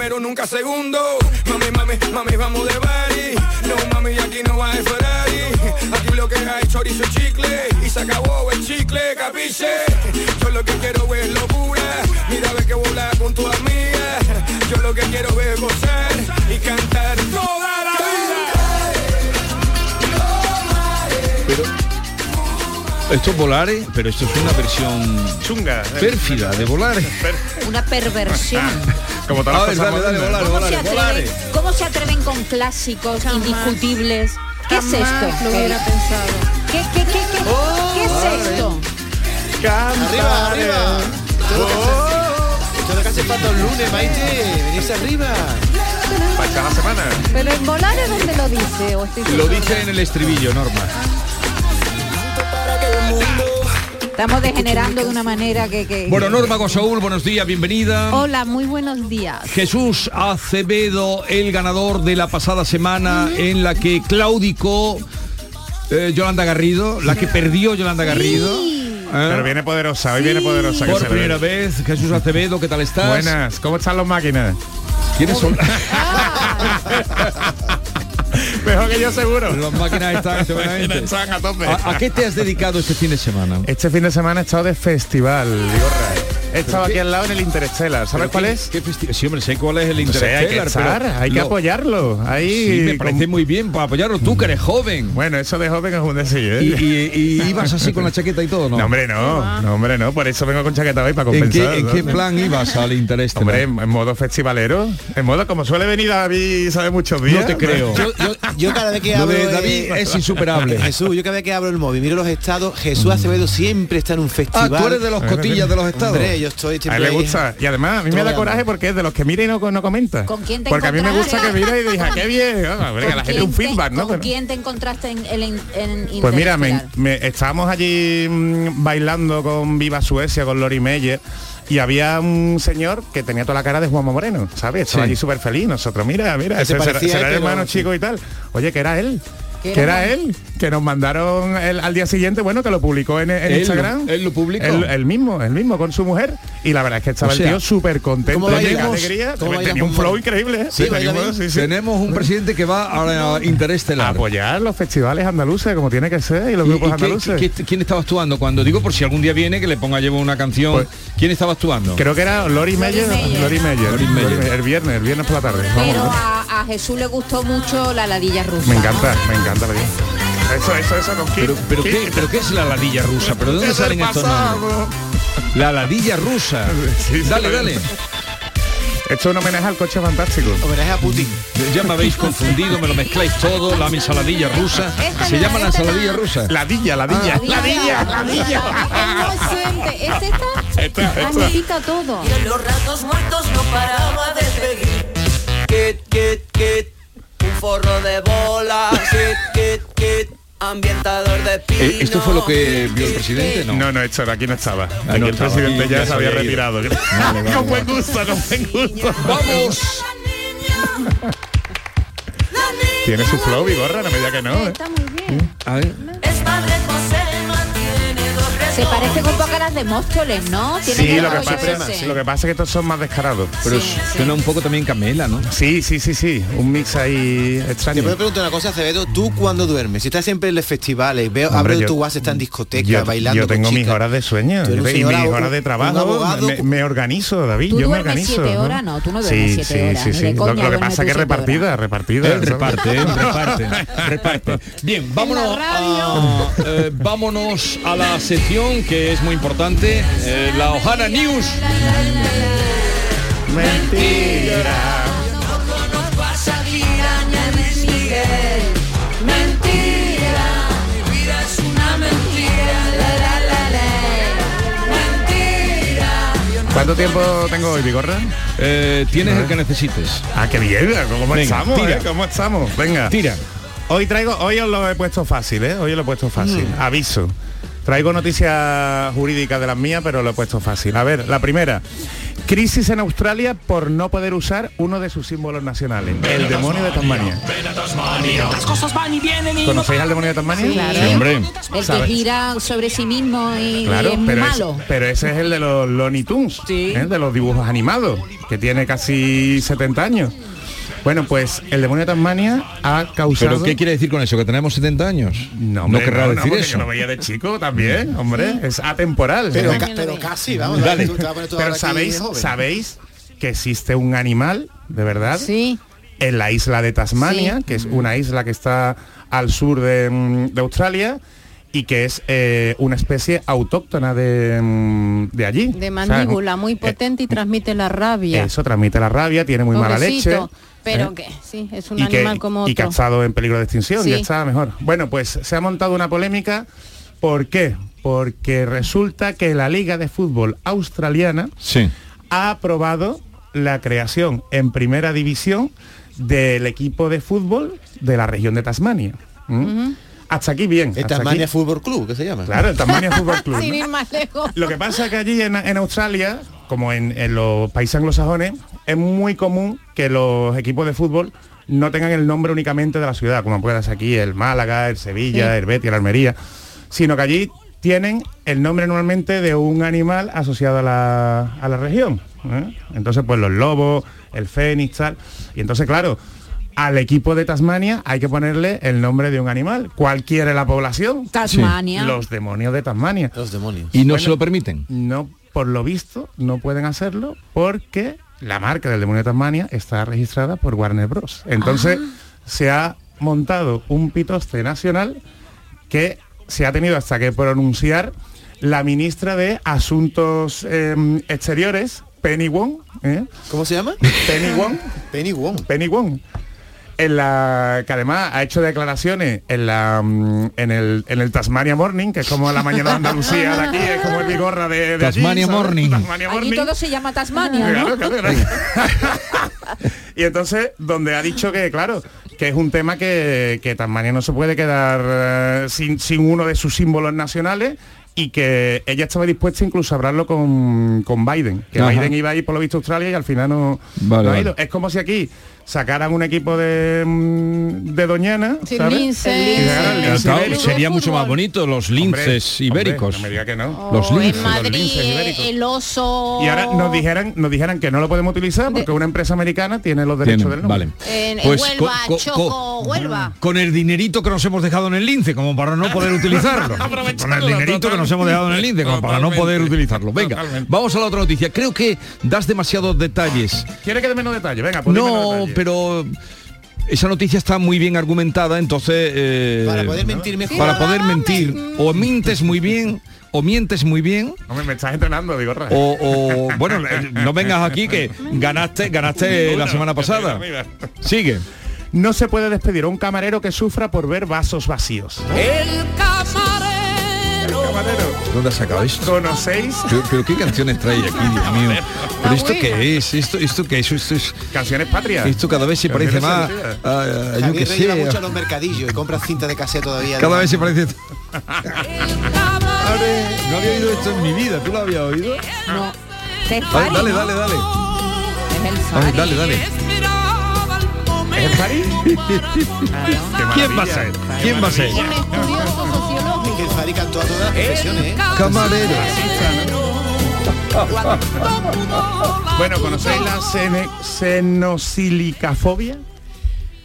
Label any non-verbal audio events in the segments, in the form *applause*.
Primero, nunca segundo. Mami, mami, mami, vamos de party. No, mami, aquí no va a Ferrari. Aquí lo que hay chorizo y chicle. Y se acabó el chicle, capiche. Yo lo que quiero es locura. Mira, ve que volar con tu amiga. Yo lo que quiero es gozar y cantar toda la vida. Esto es Volare, pero esto es una versión chunga, pérfida de Volare. Una perversión. *laughs* Como A ver, dale, dale, Volare, ¿Cómo, se Volare. atreven, cómo se atreven con clásicos indiscutibles? ¿Qué es esto? lo hubiera pensado. ¿Qué, qué, qué, qué, ¿qué es esto? Arriba, arriba. Esto es lo que hace falta un lunes, Maite. Venirse arriba. Para cada semana. Pero en volar es donde lo dice. ¿o estoy Lo dice en el estribillo, Norma. Estamos degenerando de una manera que... que Bueno, Norma Gosaúl, buenos días, bienvenida. Hola, muy buenos días. Jesús Acevedo, el ganador de la pasada semana en la que claudicó eh, Yolanda Garrido, la que perdió Yolanda Garrido. ¿eh? Pero viene poderosa, hoy viene poderosa. que Por ve. primera vez, Jesús Acevedo, ¿qué tal estás? Buenas, ¿cómo están las máquinas? ¿Quiénes son? *laughs* Mejor que yo seguro. Las máquinas *laughs* están estupendamente. Están a tope. ¿A, a qué te has dedicado este fin de semana? Este fin de semana he estado de festival, Vigorra. He estado aquí al lado en el Interstellar. ¿Sabes ¿Pero cuál qué- es? qué festi- sí, hombre, sé cuál es el No sé, hay que Interstellar, estar, pero hay que lo- apoyarlo. Ahí Sí, me parece muy bien para apoyarlo. Tú que eres joven. Bueno, eso de joven es un decir, ¿eh? Y, y- y ibas así con la chaqueta y todo, ¿no? No, hombre, no, no, hombre, no, por eso vengo con chaqueta hoy, para ¿En compensar. qué, en qué plan ibas al Interestelar? Hombre, en, en modo festivalero, en modo como suele venir David, sabe muchos días. No te creo. Yo, yo- yo cada vez que Lo abro... de eh, David es insuperable. Jesús, yo cada vez que abro el móvil, miro los estados, Jesús Acevedo siempre está en un Ah, festival. tú eres de los cotillas de los estados. Hombre, yo estoy A él le gusta. Y además, a mí me da coraje porque es de los que mira y no, no comenta. ¿Con quién te Porque a mí me gusta que encontraste? mire y diga, qué bien. Ah, hombre, que ¿Con la gente quién un te- feedback, ¿no? ¿Con Pero- quién te encontraste en el en, en Pues mira, me, estábamos allí mm, bailando con Viva Suecia, con Lori Meyer, y había un señor que tenía toda la cara de Juanma Moreno, ¿sabes? Estaba Sí. allí súper feliz. Nosotros, mira, mira, ese será, parecía será a el hermano chico y tal. Oye, que era él. Que era era él, que nos mandaron el- al día siguiente, bueno, que lo publicó en, en Él lo- Instagram. él lo publicó. El, el mismo, el mismo, con su mujer. Y la verdad es que estaba O sea, el tío súper contento, de alegría. ¿Cómo baila Tenía un flow increíble. ¿eh? Sí, Tenía bien. sí, sí. Tenemos un presidente que va a, a Interestelar. Apoyar los festivales andaluces como tiene que ser y los ¿Y- grupos y qué- andaluces. qué- quién estaba actuando? Cuando digo por si algún día viene que le ponga llevo una canción. Pues- ¿Quién estaba actuando? Creo que era Lori Meyer. Lori Meyer, Lori Meyer. el viernes, el viernes por la tarde. Vamos. Pero a, a Jesús le gustó mucho la ladilla rusa. me encanta, me encanta la vida. Eso, eso, eso, no pero, pero, ¿qué, pero qué es la ladilla rusa? ¿Pero de dónde salen estos nombres? La ladilla rusa. Sí, sí, dale, lo- dale. Esto es un homenaje al coche fantástico. Homenaje a Putin. Ya me habéis confundido, me lo mezcláis todo, la ensaladilla rusa. Esta Se no, llama la no. ensaladilla rusa. Ladilla, ladilla. Ah, ladilla. ladilla. No es. ¿Es esta? Esta, esta. Magnifica todo. En los ratos muertos no paraba de kit, kit, un forro de bolas. Kit, kit, kit, ambientador de pino. Eh, ¿Esto fue lo que vio el presidente? No. No, no, esto aquí no estaba. Ah, Aquí no el estaba, presidente ya ya se había ido. retirado. *laughs* Vale, vale, con buen gusto, con buen gusto. ¡Vamos! Tiene su flow y gorra, no me diga que no. ¿eh? Está muy bien. A ver. Se parece un poco a las de Móstoles, ¿no? Tiene Sí, lo que, pasa, lo que pasa es que estos son más descarados. Pero Sí, sí. suena un poco también Camela, ¿no? Sí, sí, sí, sí. Un mix ahí Te extraño. puedo preguntar una cosa, Acevedo, ¿tú cuándo duermes? Si estás siempre en los festivales, veo, Hombre, yo- tu WhatsApp, está en discoteca, yo, bailando yo tengo con mis chicas. horas de sueño y mis horas de trabajo. me, me organizo, David. Tú yo me organizo. siete horas, no, tú no duermes sí, siete sí, horas, Sí, Lo, que pasa es que repartida, repartida. Reparte, reparte, *laughs* reparte. Bien, vámonos a, eh, vámonos a la sección que es muy importante, eh, la Ojana News. Mentira. ¿Cuánto tiempo tengo hoy, Bigorra? Eh, tienes el que necesites. Ah, qué bien, ¿cómo Venga, estamos? Eh? ¿Cómo estamos? Venga. Tira. Hoy traigo, hoy os lo he puesto fácil, ¿eh? Hoy os lo he puesto fácil. Mm. Aviso. Traigo noticias jurídicas de las mías, pero lo he puesto fácil. A ver, la primera. Crisis en Australia por no poder usar uno de sus símbolos nacionales, el demonio de Tasmania. Las cosas van y vienen y ¿Conocéis al demonio de Tasmania? Sí, claro. Sí, hombre. El que ¿Sabes? gira sobre sí mismo y, Claro, y es pero, malo. ese, pero ese es el de los Looney Tunes, Sí. ¿eh? de los dibujos animados, que tiene casi 70 años. Bueno, pues el demonio de Tasmania ha causado... ¿Pero qué quiere decir con eso? ¿Que tenemos 70 años? No, hombre, querrá no, no, decir porque eso. yo lo veía de chico también, hombre. Es atemporal. Pero, ca- pero casi, vamos. Dale. tú Pero sabéis, sabéis que existe un animal, de verdad, Sí. en la isla de Tasmania, Sí. que es una isla que está al sur de, mm, de Australia y que es eh, una especie autóctona de, mm, de allí. De O sea, mandíbula, muy eh, potente y transmite la rabia. Eso transmite la rabia, tiene muy mala leche. Pero ¿eh? que sí, es un y que, animal como y que ha otro. estado en peligro de extinción, Sí. ya está mejor. Bueno, pues se ha montado una polémica. ¿Por qué? Porque resulta que la Liga de Fútbol Australiana Sí. ha aprobado la creación en primera división del equipo de fútbol de la región de Tasmania. ¿Mm? Hasta aquí bien. El Tasmania aquí- Fútbol Club, ¿qué se llama? Claro, el Tasmania Fútbol *laughs* Club. Sin ir más lejos. Lo que pasa es que allí en, en Australia, como en, en los países anglosajones, es muy común que los equipos de fútbol no tengan el nombre únicamente de la ciudad, como puedas aquí el Málaga, el Sevilla, Sí. el Betis, el Almería, sino que allí tienen el nombre normalmente de un animal asociado a la, a la región. ¿eh? Entonces, pues los lobos, el fénix, tal. Y entonces, claro, al equipo de Tasmania hay que ponerle el nombre de un animal. ¿Cuál quiere la población? Tasmania. Los demonios de Tasmania. Los demonios. Y no Bueno. se lo permiten. No, por lo visto, no pueden hacerlo porque la marca del demonio de Tasmania está registrada por Warner Bros. Entonces se ha montado un pitoste nacional que se ha tenido hasta que pronunciar la ministra de Asuntos eh, Exteriores, Penny Wong, ¿eh? ¿Cómo se llama? Penny Wong, *laughs* Penny Wong. Penny Wong, en la que además ha hecho declaraciones en la mm, en el en el Tasmania Morning, que es como la mañana de Andalucía de aquí, es como el bigorra de, de allí, Tasmania ¿sabes? Morning. Tasmania Allí Morning. todo se llama Tasmania, Claro, ¿no? claro, claro. *laughs* y entonces, donde ha dicho que, claro, que es un tema que, que Tasmania no se puede quedar eh, sin, sin uno de sus símbolos nacionales y que ella estaba dispuesta incluso a hablarlo con, con Biden, que Ajá. Biden iba a ir por lo visto a Australia y al final no, Vale, no ha vale. ido. Es como si aquí sacaran un equipo de, mm, de Doñana, ¿sabes? sería mucho más bonito los Hombre, linces hombre, ibéricos. no me diga que no. Los O linces, en los linces ibéricos. el oso. Y ahora nos dijeran, nos dijeran que no lo podemos utilizar porque una empresa americana tiene los derechos Tienen, del nombre. vale. En, en Pues Huelva, co- co- Choco, Huelva. Con el dinerito que nos hemos dejado en el lince, como para no poder *laughs* utilizarlo. Con el dinerito que nos hemos dejado en el lince, como para no poder utilizarlo. Venga, Totalmente. vamos a la otra noticia. Creo que das demasiados detalles. ¿Quiere que dé menos detalle? Venga, pues No. Pero esa noticia está muy bien argumentada, entonces... eh, Para poder mentir mejor. para poder mentir, o mientes muy bien, o mientes muy bien, Hombre, me estás entrenando, digo, o, o- bueno, eh, no vengas aquí que ganaste, ganaste la semana pasada. Mira. Sigue. No se puede despedir a un camarero que sufra por ver vasos vacíos. El camarero. Camarero, ¿Dónde has sacado esto? ¿conocéis Pero, pero qué canciones trae aquí, Dios *laughs* mío. ¿Pero esto qué es? ¿Esto, esto qué es? Esto, es- canciones patrias? esto cada vez se parece más sentidas. a, a- yo lleva sé. mucho a los mercadillos y compra cinta de cassette todavía. Cada vez se parece... *laughs* No había oído esto en mi vida, ¿tú lo habías oído? No. Dale, dale, dale. El Ay, dale, dale. ¿Es *laughs* París? ¿Quién va a ser? ¿Quién va a ser? Que el Fari cantó a todas las profesiones, ¿eh? Camarero. Bueno, ¿conocéis la senosilicafobia?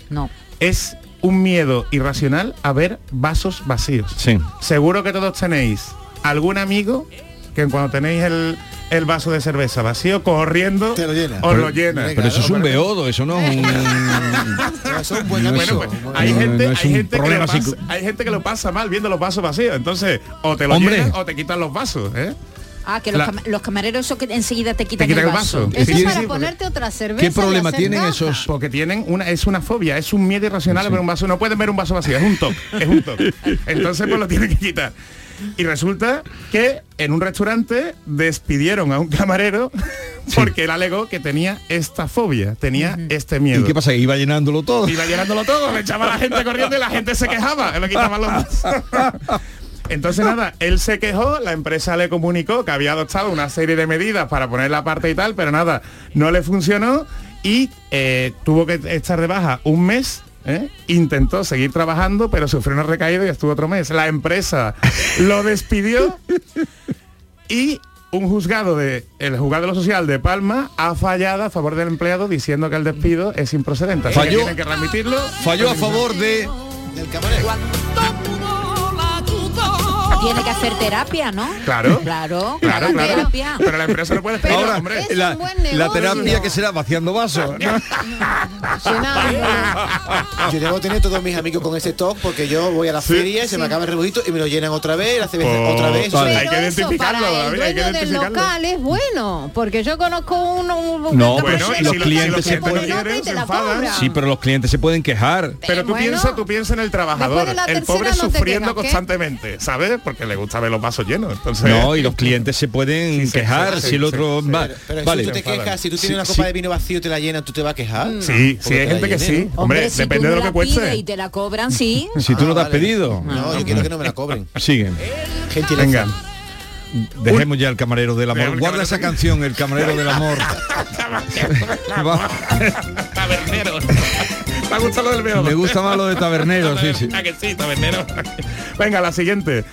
No. Es un miedo irracional a ver vasos vacíos. Sí. Seguro que todos tenéis algún amigo que cuando tenéis el, el vaso de cerveza vacío, corriendo, Te lo llena. Pero- lo llena. Venga, Pero eso es un beodo, eso no es un... *laughs* Eso es eso- pues, hay no, gente, no es hay un gente que lo pasa, psico- hay gente que lo pasa mal viendo los vasos vacíos. Entonces, o te lo Hombre. llenan o te quitan los vasos, ¿eh? Ah, que los, La- los camareros eso que enseguida te quitan, quitan el el vaso. Eso Sí, es para sí, porque- ponerte otra cerveza. ¿Qué problema tienen esos? Porque tienen una, es una fobia, es un miedo irracional a ver un vaso. No pueden ver un vaso vacío, es un toque, es un toque. *laughs* Entonces pues lo tienen que quitar. Y resulta que en un restaurante despidieron a un camarero *laughs* porque él alegó que tenía esta fobia, tenía este miedo. ¿Y qué pasa? ¿Iba llenándolo todo? Iba llenándolo todo, le echaba a la gente corriendo y la gente se quejaba, le quitaban los. *laughs* Entonces nada, él se quejó, la empresa le comunicó que había adoptado una serie de medidas para poner la parte y tal, pero nada, no le funcionó y eh, tuvo que estar de baja un mes. ¿Eh? Intentó seguir trabajando, pero sufrió una recaída y estuvo otro mes. La empresa lo despidió y un juzgado de el juzgado de lo social de Palma ha fallado a favor del empleado diciendo que el despido es improcedente. Así que Falló. tienen que remitirlo. Falló a favor de... Del camarero. Tiene que hacer terapia, ¿no? Claro. Claro, Claro, claro. terapia. Pero la empresa no puede esperar, Ahora, hombre. es un la, buen la terapia que será vaciando vasos. ¿no? Yo debo tener todos mis amigos con ese TOC porque yo voy a la feria y se me acaba el rebujito y me lo llenan otra vez, la cerveza Oh, otra vez. vale. Hay que Pero eso identificarlo, para el David, hay que dueño del identificarlo. local es bueno, porque yo conozco uno un, No, bueno, y los que clientes te se pueden-. Sí, pero los clientes se pueden quejar. Pero tú bueno. piensas, tú piensas en el trabajador, de el pobre no sufriendo constantemente, ¿sabes? Porque le gusta ver los vasos llenos. Entonces, No, y los clientes se pueden Sí, quejar sí, si el otro sí. va- Pero, pero vale. si tú te quejas, si tú Sí, tienes una sí. copa de vino vacío y te la llenan, ¿tú te vas a quejar? sí, sí, hay gente que sí. Hombre, si depende de lo que cueste. y te la cobran, sí. *laughs* Si tú no te has vale. pedido. No, yo quiero que no me la cobren. Sigue. Gentileza. Venga. Dejemos ya el camarero del amor. Guarda esa canción, el camarero del amor. *laughs* Tabernero. *laughs* Me gusta lo del. Me gusta más lo de tabernero, sí, sí. Ah, que sí, tabernero. Venga, la siguiente.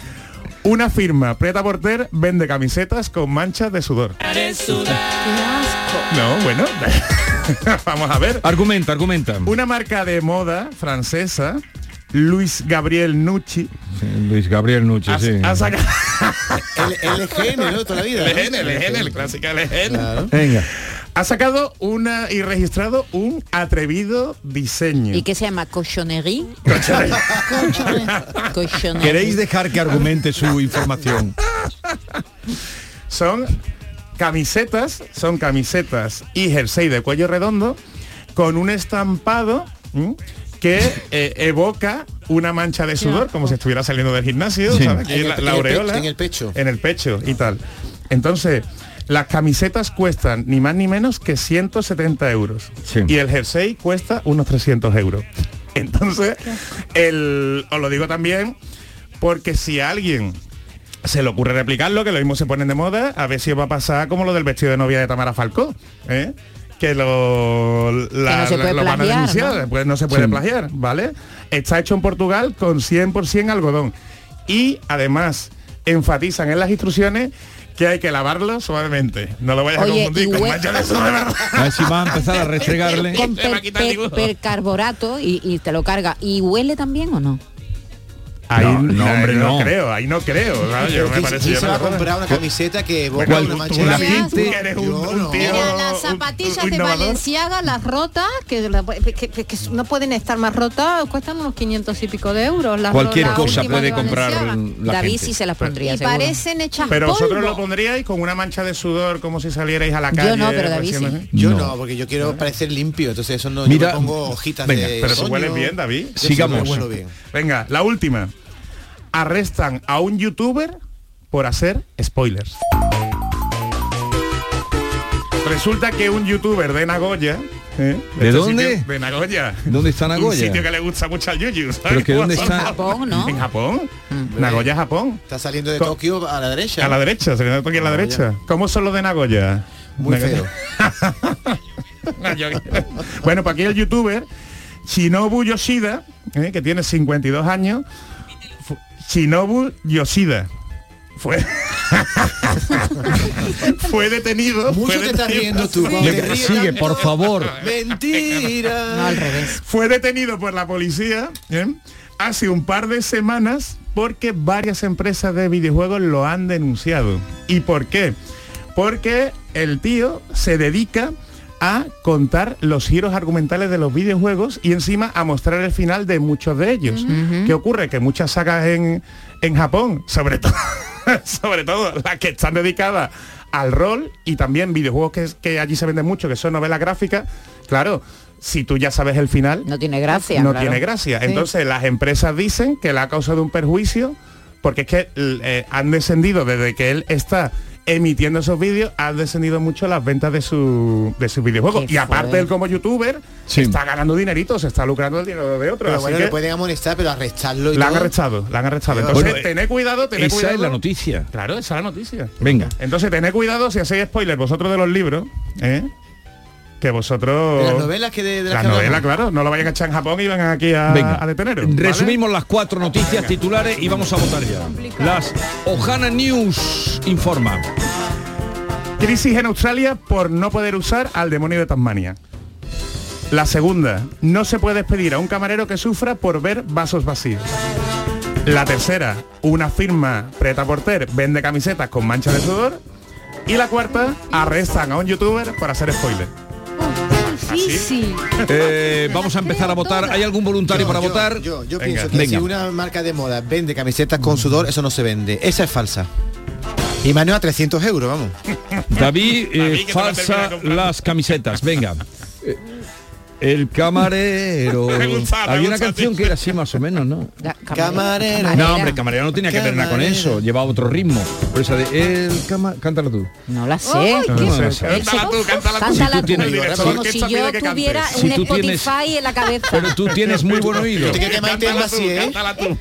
Una firma, Preta Porter, vende camisetas con manchas de sudor. No, bueno. *laughs* Vamos a ver. Argumenta, argumenta. Una marca de moda francesa, Luis Gabriel Nucci, Sí, Luis Gabriel ha, sí. ha sacado... El LGN, ¿no? Toda la vida. ¿no? LGN, LGN, el clásico LGN. Claro. Venga. Ha sacado una y registrado un atrevido diseño. ¿Y qué se llama? Cochonerie. Cochonerie. *laughs* ¿Queréis dejar que argumente su información? son camisetas, son camisetas y jersey de cuello redondo con un estampado ¿m? que eh, evoca una mancha de sudor, como si estuviera saliendo del gimnasio, Sí. ¿sabes? En el- la, aureola. en el pecho. En el pecho y tal. Entonces, las camisetas cuestan ni más ni menos que 170 euros. Sí. Y el jersey cuesta unos 300 euros. *laughs* Entonces, el, os lo digo también porque si a alguien se le ocurre replicarlo, que lo mismo se ponen de moda, a ver si os va a pasar como lo del vestido de novia de Tamara Falcó, ¿eh? que lo, la- no se puede lo van a plagiar, denunciar, ¿no? pues no se puede Sí. plagiar, ¿vale? Está hecho en Portugal con 100% algodón. Y además enfatizan en las instrucciones que hay que lavarlo suavemente. No lo vayas a confundir con mancha de verdad. *laughs* A ver si va a empezar a restregarle. Con *laughs* per- per- percarborato y, y te lo carga. ¿Y huele también o no? Ahí No, no, hombre, no. creo, ahí no creo. ¿sabes? Yo Pero me ¿quién- parece quién yo se va a no- comprar una camiseta que la gente asco. eres un, Yo un no. tío Mira, las zapatillas un de. Valenciaga, las rotas, que, la- que- que- que no pueden estar más rotas, cuestan unos 500 y pico de euros. Las, Cualquier cosa puede de comprar la David gente. sí se las pondría, Y seguro. parecen hechas Pero polvo. vosotros lo pondríais con una mancha de sudor como si salierais a la Yo calle. no, pero David sí. así? Yo No. no. porque yo quiero parecer limpio, entonces eso no Mira, yo me pongo hojitas venga, de Pero tú hueles bien, David. Yo Sigamos. Venga, la última. Arrestan a un youtuber por hacer spoilers. Resulta que un youtuber de Nagoya... ¿eh? ¿De este dónde? sitio- de Nagoya. ¿Dónde está Un Nagoya? sitio que le gusta mucho al yuyu. ¿sabes Pero que ¿dónde está? En Japón, ¿no? ¿En Japón? Nagoya, Japón. Está saliendo de Co- Tokio a la derecha. A la derecha, le da aquí a la Nagoya. derecha. ¿Cómo son los de Nagoya? Muy Nagoya. feo. *laughs* bueno, pues aquí el youtuber Shinobu Yoshida, ¿eh? que tiene 52 años, Shinobu Yoshida. Fue, *laughs* fue detenido. Mucho fue te estás riendo tú. sigue, por favor. Mentira. *laughs* No, al revés. Fue detenido por la policía ¿eh? hace un par de semanas porque varias empresas de videojuegos lo han denunciado. ¿Y por qué? Porque el tío se dedica a contar los giros argumentales de los videojuegos y encima a mostrar el final de muchos de ellos. ¿Qué ocurre? Que muchas sagas en, en Japón, sobre todo, *laughs* sobre todo las que están dedicadas al rol y también videojuegos que, que allí se venden mucho, que son novelas gráficas, claro, si tú ya sabes el final, No tiene gracia. no claro. tiene gracia. Entonces las empresas dicen que le ha causado un perjuicio porque es que eh, han descendido desde que él está emitiendo esos vídeos, han descendido mucho las ventas de su de sus videojuegos. Y aparte él como youtuber está ganando dinerito, se está lucrando el dinero de otros. Bueno, que le pueden amonestar, pero arrestarlo y la han arrestado, la han arrestado. Entonces, tened cuidado, tened esa cuidado. es la noticia. Claro, esa es la noticia. Venga. Entonces tened cuidado si hacéis spoiler vosotros de los libros, ¿eh? Que vosotros... De las novelas que de, de las Las que hablamos. novelas, claro, no lo vayan a echar en Japón y vengan aquí a, Venga. a deteneros. ¿vale? Resumimos las cuatro noticias titulares y vamos a votar ya. Las Ohana News informa. Crisis en Australia por no poder usar al demonio de Tasmania. La segunda, no se puede despedir a un camarero que sufra por ver vasos vacíos. La tercera, una firma preta porter vende camisetas con mancha de sudor. Y la cuarta, arrestan a un youtuber por hacer spoiler. Difícil. Eh, vamos a empezar a votar. ¿Hay algún voluntario para yo, votar? Yo, yo Venga. pienso que Venga. si una marca de moda vende camisetas con sudor, eso no se vende. Esa es falsa. Y Manuel a 300 euros, vamos. David, eh, David, falsa las camisetas. Venga. *laughs* El camarero. *laughs* Había una canción que era así más o menos, ¿no? Camarero. No, hombre, camarero no tenía que ver nada con Camarero. eso. Llevaba otro ritmo. Pero esa de el cama... Cántala tú. No la sé. Ay, No qué la sé. sé. Cántala tú, cántala tú. Cántala Si tú Como ¿qué si yo tuviera? Si un Spotify en la cabeza. Pero tú tienes muy buen oído. Cántala tú, ¿eh? cántala tú,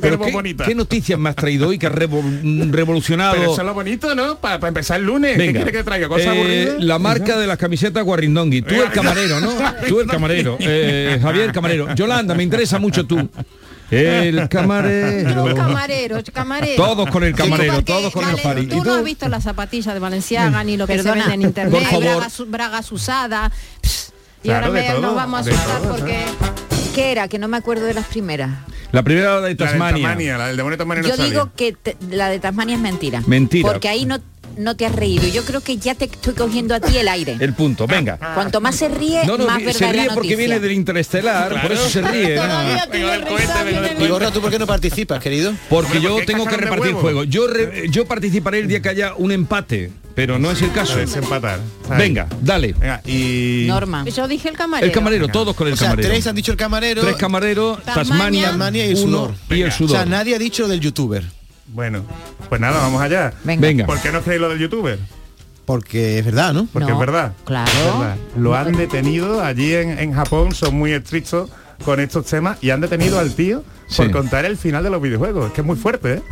Pero ¿qué, noticias me has traído hoy que has revol- revolucionado? Pero eso es lo bonito, ¿no? Para, empezar el lunes. ¿Qué Venga. quiere que traiga? ¿Cosas Eh, aburridas? la marca de las camisetas Guarrindongui. Tú el camarero, ¿no? *laughs* Tú el camarero. Eh, Javier camarero. Yolanda, me interesa mucho tú. El camarero. Todos con el camarero, todos con el vale. ¿Y Tú no has visto las zapatillas de Valenciaga ni lo que Perdona, se vende en internet. por favor. Bragas, bragas usadas. Pss, Y Claro, ahora me- todo, nos vamos a asustar todo, porque... ¿Qué era? Que no me acuerdo de las primeras. La primera de La de Tasmania. Tasmania, la del demonio de Tasmania no Yo sale. digo que te- la de Tasmania es mentira. Mentira. Porque ahí no, no te has reído. Yo creo que ya te estoy cogiendo a ti el aire. El punto, venga. Cuanto más se ríe, No, no, más verdad se es la ríe porque viene del interestelar, por eso se ríe. Y Gorra, ¿tú por qué no participas, querido? Porque yo tengo que repartir juego. Yo, re- yo participaré el día que haya un empate, pero no es el caso. Desempatar. ¿sabes? Venga, dale. Venga, y... Norma. Yo dije el camarero. El camarero, todos con el O sea, camarero. tres han dicho el camarero. Tres camareros, Tasmania. Tasmania, y el uno sudor. y el Venga. O sudor. sea, nadie ha dicho del youtuber. Bueno, pues nada, vamos allá. Venga. Venga. ¿Por qué no creéis lo del youtuber? Porque es verdad, ¿no? Porque No, es verdad. claro. Es verdad. Lo han detenido allí en, en Japón, son muy estrictos con estos temas y han detenido al tío por contar el final de los videojuegos. Es que es muy fuerte, ¿eh?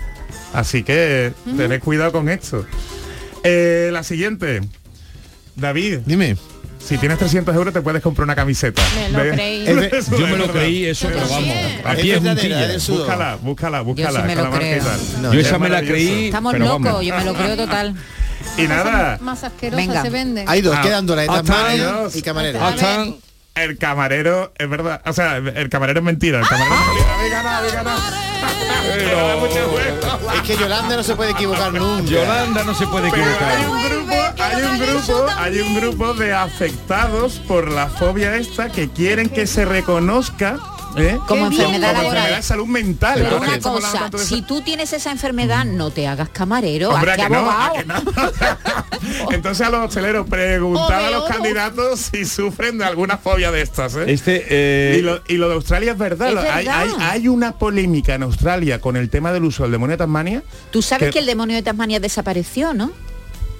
Así que tened cuidado con esto. Eh, la siguiente. David, Dime. Si tienes 300 euros te puedes comprar una camiseta. Me lo ¿Ves? creí. *laughs* Es ve- Eso Yo me lo creí, eso, pero vamos. A Es. Búscala, búscala, búscala. sí me lo creo. No, Yo esa me la creí. Estamos pero locos, vamos. yo me lo creo total. Y nada, Más asquerosas Venga. se venden. Hay dos, Ah, quedan Adiós. y camarero. El camarero es verdad. O sea, el camarero es mentira. El camarero es mentira. Pero. Es que Yolanda no se puede equivocar nunca. Yolanda no se puede Pero hay equivocar. un grupo, hay un grupo, hay un grupo de afectados por la fobia esta que quieren que se reconozca ¿eh? Como Qué bien. enfermedad como laboral. enfermedad de salud mental. Pero una cosa, de si tú tienes esa enfermedad, no te hagas camarero, Hombre, ¿a hazte que no? ¿A abogado. que no? *laughs* Entonces a los hosteleros preguntad a los candidatos si sufren de alguna fobia de estas. ¿eh? Este, eh, Y lo, y lo de Australia es verdad. Es hay, verdad. hay- hay una polémica en Australia con el tema del uso del demonio de Tasmania. Tú sabes que- que el demonio de Tasmania desapareció, ¿no?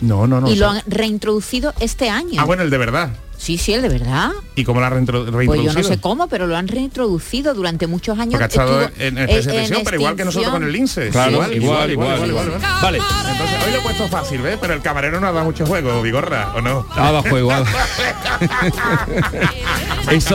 No, no, no. y o sea- lo han reintroducido este año. Ah, bueno, el de verdad. Sí, sí, el de verdad. ¿Y cómo la ha reintro- Pues reintroducido? yo no sé cómo, pero lo han reintroducido durante muchos años. Porque ha estado estuvo en, en en- extinción, pero igual que nosotros con el lince. Claro, igual, igual, igual. Vale. Entonces, hoy lo he puesto fácil, ¿ves? Pero el camarero no ha dado mucho juego, Vigorra, ¿o no? Ah, da juego. *laughs*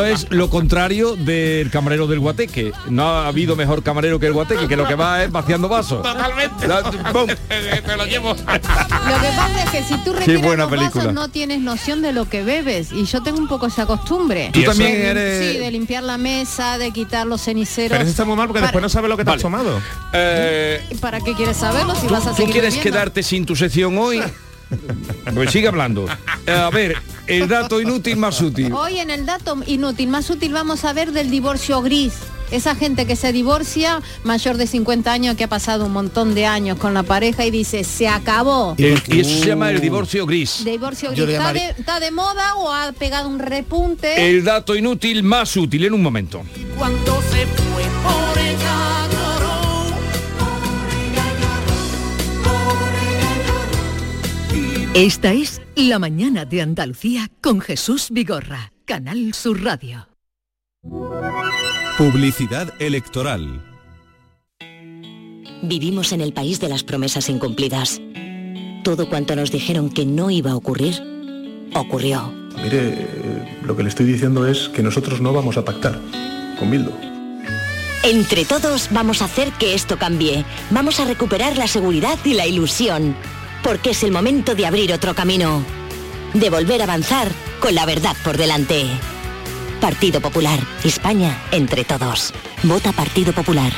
es lo contrario del camarero del guateque. No ha habido mejor camarero que el guateque, que lo que va es vaciando vasos. Totalmente. *laughs* Te lo llevo. Lo que pasa es que si tú Qué retiras buena los película. vasos no tienes noción de lo que bebes y yo tengo un poco esa costumbre. Tú también De- eres... Sí, de limpiar la mesa, de quitar los ceniceros. Pero eso está muy mal porque Para- después no sabe lo que te has tomado. Eh, ¿Para qué quieres saberlo si ¿Tú, vas a tú seguir quieres bebiendo? quedarte sin tu sección hoy? *laughs* Pues sigue hablando. Eh, A ver, el dato inútil más útil. Hoy en el dato inútil, más útil, vamos a ver del divorcio gris. Esa gente que se divorcia, mayor de 50 años, que ha pasado un montón de años con la pareja y dice, se acabó. El- y eso se llama el divorcio gris. Divorcio gris. ¿Está de, está de moda o ha pegado un repunte? El dato inútil más útil en un momento. Cuando se fue Esta es La mañana de Andalucía con Jesús Vigorra, Canal Sur Radio. Publicidad electoral. Vivimos en el país de las promesas incumplidas. Todo cuanto nos dijeron que no iba a ocurrir, ocurrió. Mire, eh, lo que le estoy diciendo es que nosotros no vamos a pactar con Bildu. Entre todos vamos a hacer que esto cambie. Vamos a recuperar la seguridad y la ilusión. Porque es el momento de abrir otro camino. De volver a avanzar con la verdad por delante. Partido Popular. España entre todos. Vota Partido Popular.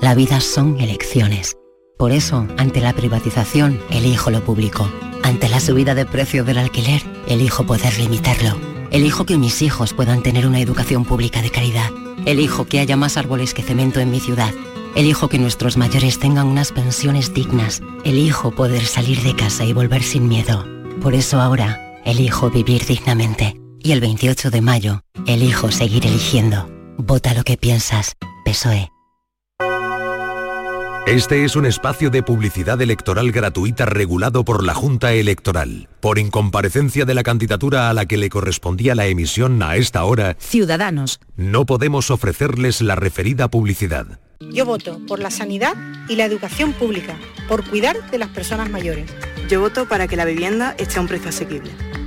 La vida son elecciones. Por eso, ante la privatización, elijo lo público. Ante la subida de precio del alquiler, elijo poder limitarlo. Elijo que mis hijos puedan tener una educación pública de calidad. Elijo que haya más árboles que cemento en mi ciudad. Elijo que nuestros mayores tengan unas pensiones dignas. Elijo poder salir de casa y volver sin miedo. Por eso ahora, elijo vivir dignamente. Y el 28 de mayo, elijo seguir eligiendo. Vota lo que piensas. PSOE. Este es un espacio de publicidad electoral gratuita regulado por la Junta Electoral. Por incomparecencia de la candidatura a la que le correspondía la emisión a esta hora, Ciudadanos. no podemos ofrecerles la referida publicidad. Yo voto por la sanidad y la educación pública, por cuidar de las personas mayores. Yo voto para que la vivienda esté a un precio asequible.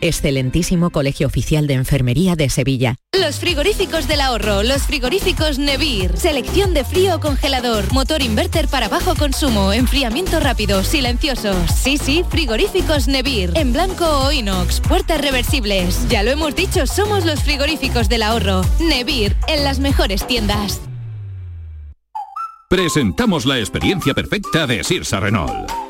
Excelentísimo Colegio Oficial de Enfermería de Sevilla. Los frigoríficos del ahorro, los frigoríficos Nevir. Selección de frío o congelador, motor inverter para bajo consumo, enfriamiento rápido, silenciosos. Sí, sí, frigoríficos Nevir. En blanco o inox, puertas reversibles. Ya lo hemos dicho, somos los frigoríficos del ahorro. Nevir, en las mejores tiendas. Presentamos la experiencia perfecta de Sirsa Renault.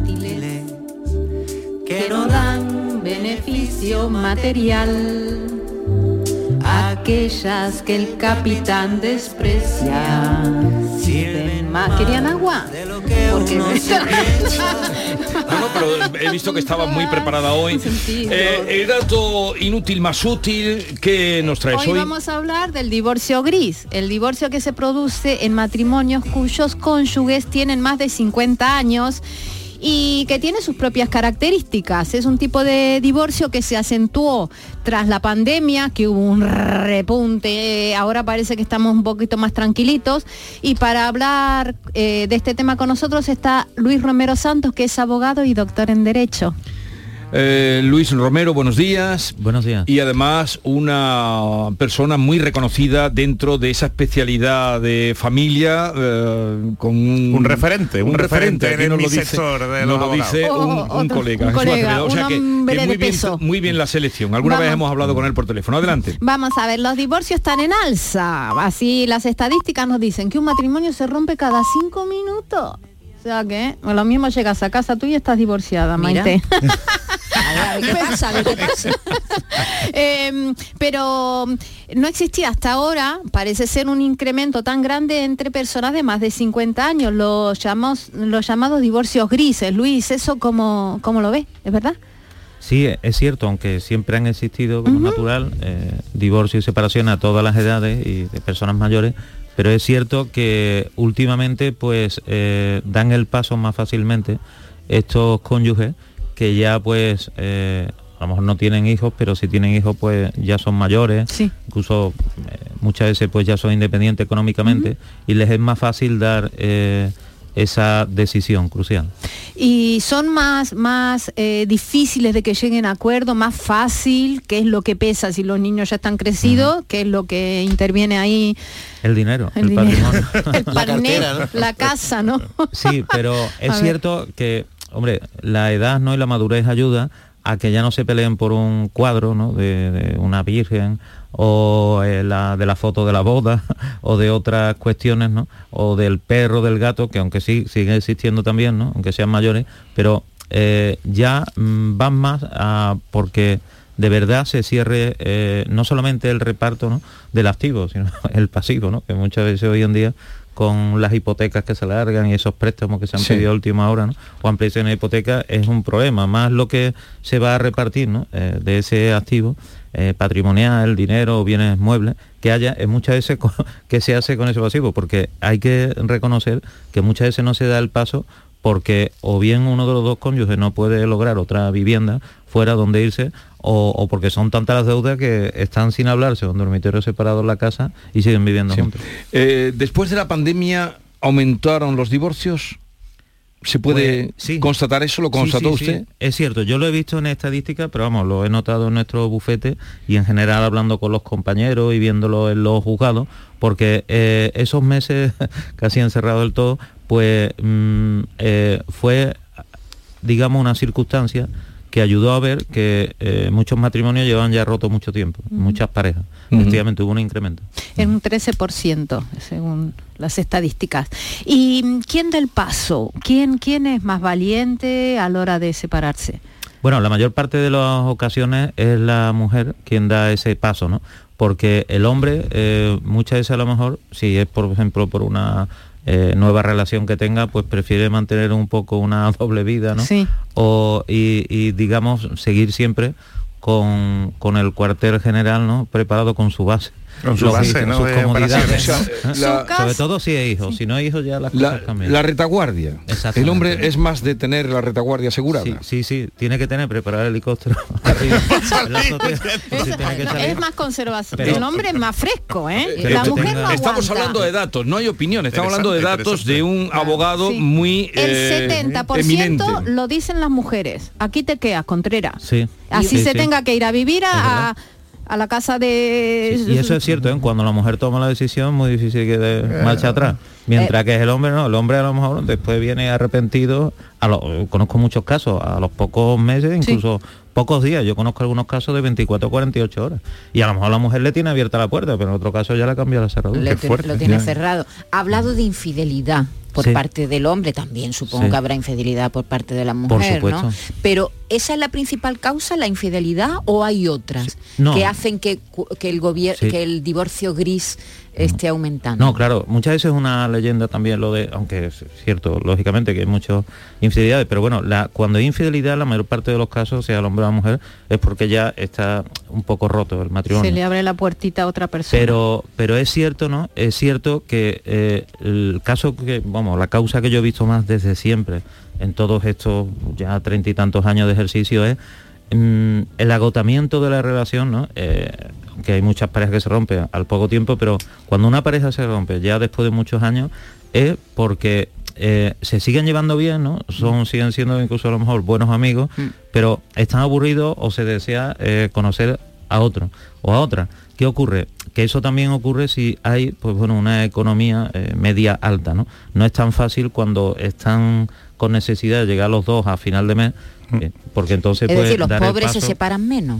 que no dan beneficio material. Aquellas que el capitán desprecia. Sirven más. ¿Querían agua? Porque No, *laughs* no, pero he visto que estaba muy preparada *laughs* hoy. Eh, el dato inútil más útil que nos traes Hoy hoy. vamos a hablar del divorcio gris, el divorcio que se produce en matrimonios cuyos cónyuges tienen más de 50 años y que tiene sus propias características. Es un tipo de divorcio que se acentuó tras la pandemia, que hubo un repunte, ahora parece que estamos un poquito más tranquilitos. Y para hablar eh, de este tema con nosotros está Luis Romero Santos, que es abogado y doctor en Derecho. Eh, Luis Romero, buenos días. Buenos días. Y además una persona muy reconocida dentro de esa especialidad de familia eh, con un, Un referente, un referente aquí en nos mi lo dice, sector de nos lo dice Oh, un otro- colega. un colega. O sea un que, que muy, bien, peso. muy bien la selección. Alguna Vamos. vez hemos hablado con él por teléfono. Adelante. Vamos a ver, los divorcios están en alza. Así las estadísticas nos dicen que un matrimonio se rompe cada cinco minutos. O sea que bueno, lo mismo llegas a casa tú y estás divorciada, Mira. Maite. *laughs* Eh, *laughs* pero no existía hasta ahora, parece ser un incremento tan grande entre personas de más de 50 años, los, llamamos, los llamados divorcios grises. Luis, ¿eso cómo, cómo lo ves? ¿Es verdad? Sí, es cierto, aunque siempre han existido como natural eh, divorcio y separación a todas las edades y de personas mayores, pero es cierto que últimamente pues eh, dan el paso más fácilmente estos cónyuges que ya pues eh, a lo mejor no tienen hijos, pero si tienen hijos pues ya son mayores, incluso eh, muchas veces pues ya son independientes económicamente y les es más fácil dar eh, esa decisión crucial. Y son más, más eh, difíciles de que lleguen a acuerdo, más fácil, ¿qué es lo que pesa si los niños ya están crecidos? ¿Qué es lo que interviene ahí? El dinero, El el, dinero. patrimonio. *laughs* El carnet, la casa, ¿no? Sí, pero *laughs* es cierto que, hombre, la edad no y la madurez ayuda a que ya no se peleen por un cuadro, ¿no? De, de una virgen o eh, la, de la foto de la boda *laughs* o de otras cuestiones, ¿no? O del perro, del gato, que aunque sí siguen existiendo también, ¿no? Aunque sean mayores, pero eh, ya mm, van más a porque de verdad se cierre eh, no solamente el reparto ¿no? del activo, sino *laughs* el pasivo, ¿no? que muchas veces hoy en día con las hipotecas que se largan y esos préstamos que se han Sí. pedido a última hora, ¿no? o ampliación de hipoteca, es un problema. Más lo que se va a repartir ¿no? Eh, de ese activo eh, patrimonial, dinero, bienes muebles, que haya, es muchas veces *laughs* que se hace con ese pasivo, porque hay que reconocer que muchas veces no se da el paso porque o bien uno de los dos cónyuges no puede lograr otra vivienda fuera donde irse o, o porque son tantas las deudas que están sin hablarse con dormitorios separados en la casa y siguen viviendo Sí. juntos. Eh, después de la pandemia aumentaron los divorcios. ¿Se puede Pues, sí. constatar eso? ¿Lo constató sí, sí. usted? Es cierto, yo lo he visto en estadística, pero vamos, lo he notado en nuestro bufete y en general hablando con los compañeros y viéndolo en los juzgados, porque eh, esos meses *laughs* casi encerrados del todo, pues mm, eh, fue, digamos, una circunstancia que ayudó a ver que eh, muchos matrimonios llevan ya rotos mucho tiempo, muchas parejas. Ujú. Efectivamente hubo un incremento. En un 13%, según las estadísticas. ¿Y quién da el paso? ¿Quién, ¿Quién es más valiente a la hora de separarse? Bueno, la mayor parte de las ocasiones es la mujer quien da ese paso, ¿no? Porque el hombre, eh, muchas veces a lo mejor, si es por ejemplo por una eh, nueva relación que tenga, pues prefiere mantener un poco una *laughs* doble vida, ¿no? Sí. O, y, y, digamos, seguir siempre con, con el cuartel general, ¿no? Preparado con su base. Con su Los base, hijos, ¿no? Sus De comodidades. operaciones. ¿no? O sea, la- Sobre todo si es hijo, si no es hijo ya las La, cosas cambian. la retaguardia. El hombre es más de tener la retaguardia asegurada. Sí, sí, sí, tiene que tener preparado el helicóptero *laughs* arriba. *laughs* si. Es más conservación. Pero- el hombre es más fresco, ¿eh? Pero la mujer tenga- no Estamos hablando de datos, no hay opiniones, estamos hablando de datos de un abogado muy El eh, 70% eminente. lo dicen las mujeres. Aquí te quedas, Contreras. Sí. Así Sí, se sí. tenga que ir a vivir a, a la casa de... Y eso es cierto, ¿eh? cuando la mujer toma la decisión, muy difícil que dé marcha atrás. Mientras que es el hombre, no, el hombre a lo mejor después viene arrepentido. A lo- conozco muchos casos, a los pocos meses, incluso pocos días. Yo conozco algunos casos de 24 o 48 horas. Y a lo mejor la mujer le tiene abierta la puerta, pero en otro caso ya le cambia la cerradura. Le- lo tiene cerrado. Ha hablado de infidelidad por Sí. parte del hombre, también supongo Sí. que habrá infidelidad por parte de la mujer, supuesto. ¿no? Pero ¿esa es la principal causa, la infidelidad, o hay otras No. que hacen que, que el gobierno, Sí. que el divorcio gris esté aumentando? No, claro, muchas veces es una leyenda también lo de, aunque es cierto, lógicamente que hay muchas infidelidades, pero bueno, la, cuando hay infidelidad, la mayor parte de los casos, sea el hombre o la mujer, es porque ya está un poco roto el matrimonio. Se le abre la puertita a otra persona. Pero, pero es cierto, ¿no? Es cierto que eh, el caso que, vamos, la causa que yo he visto más desde siempre, en todos estos ya treinta y tantos años de ejercicio, es mm, el agotamiento de la relación, ¿no? Eh, que hay muchas parejas que se rompen al poco tiempo, pero cuando una pareja se rompe ya después de muchos años, es porque eh, se siguen llevando bien, ¿no? Son, siguen siendo incluso a lo mejor buenos amigos, pero están aburridos o se desea eh, conocer a otro o a otra. ¿Qué ocurre? Que eso también ocurre si hay pues bueno, una economía eh, media alta, ¿no? No es tan fácil cuando están con necesidad de llegar los dos a final de mes, eh, porque entonces Es decir, los dar pobres se separan menos.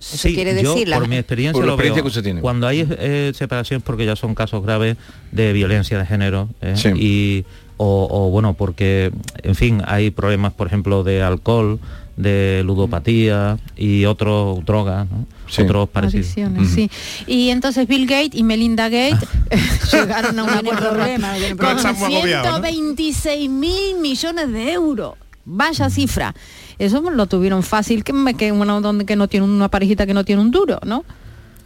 Eso Sí, quiere yo, decir la- por mi experiencia Por lo veo. experiencia que usted tiene. Cuando hay eh, separación es porque ya son casos graves de violencia de género eh, Sí. y o, o, bueno porque en fin hay problemas por ejemplo de alcohol, de ludopatía y otros drogas, ¿no? otros parecidos. Adicciones, sí. Y entonces Bill Gates y Melinda Gates *laughs* *laughs* llegaron a un acuerdo problema, con problema. Estamos agobiados, ¿no? 126 mil millones de euros. Vaya cifra. Eso lo tuvieron fácil que, me- que uno donde que no tiene una parejita que no tiene un duro, ¿no?